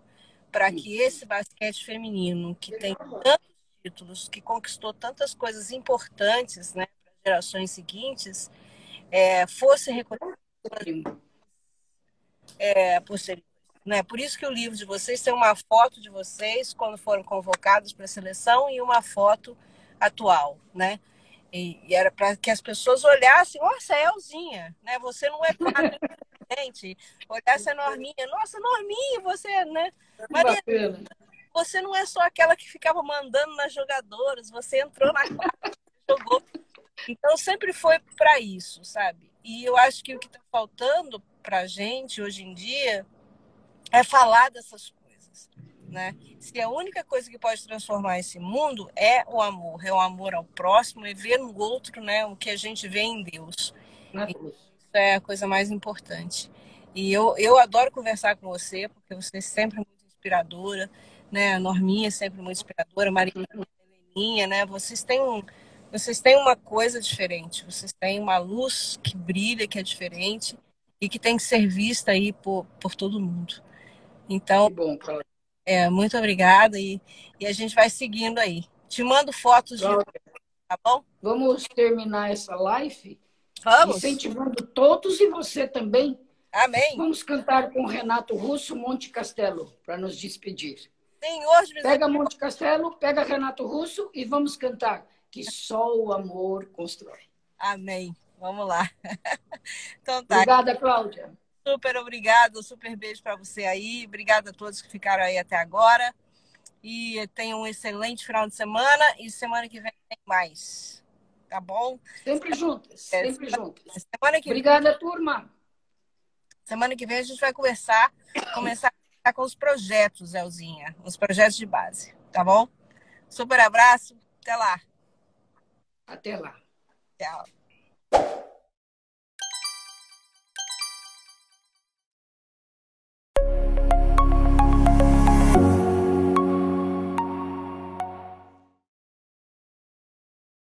para que esse basquete feminino que tem tantos títulos, que conquistou tantas coisas importantes né, para gerações seguintes, é, fosse reconhecido é, posterior. Né? Por isso que o livro de vocês tem uma foto de vocês quando foram convocados para a seleção e uma foto atual, né? E, e era para que as pessoas olhassem, nossa, é Elzinha, né? Você não é quadro gente, olhasse a Norminha, nossa, Norminha, você, né? Maria, você não é só aquela que ficava mandando nas jogadoras, você entrou na quadra, jogou. Então sempre foi para isso, sabe? E eu acho que o que está faltando para a gente hoje em dia é falar dessas né? Se a única coisa que pode transformar esse mundo é o amor, é o amor ao próximo e ver no outro, né, o que a gente vê em Deus. Isso é a coisa mais importante. E eu, eu adoro conversar com você, porque você é sempre muito inspiradora, né? A Norminha é sempre muito inspiradora, Maria Heleninha, né? Vocês têm um, vocês têm uma coisa diferente, vocês têm uma luz que brilha, que é diferente e que tem que ser vista aí por, por todo mundo. Então, bom, é, muito obrigada e, e a gente vai seguindo aí. Te mando fotos de tá bom? Vamos terminar essa live Vamos. incentivando todos e você também. Amém. Vamos cantar com Renato Russo Monte Castelo para nos despedir. Senhor, pega Monte Castelo, pega Renato Russo e vamos cantar que só o amor constrói. Amém. Vamos lá. Então tá. Obrigada, Cláudia. Super obrigada, super beijo para você aí. Obrigada a todos que ficaram aí até agora. E tenham um excelente final de semana e semana que vem tem mais. Tá bom? Sempre juntas, é, sempre juntas. Semana que Obrigada, vem, turma. Semana que vem a gente vai conversar, começar com os projetos, Elzinha, os projetos de base, tá bom? Super abraço, até lá. Até lá. Tchau.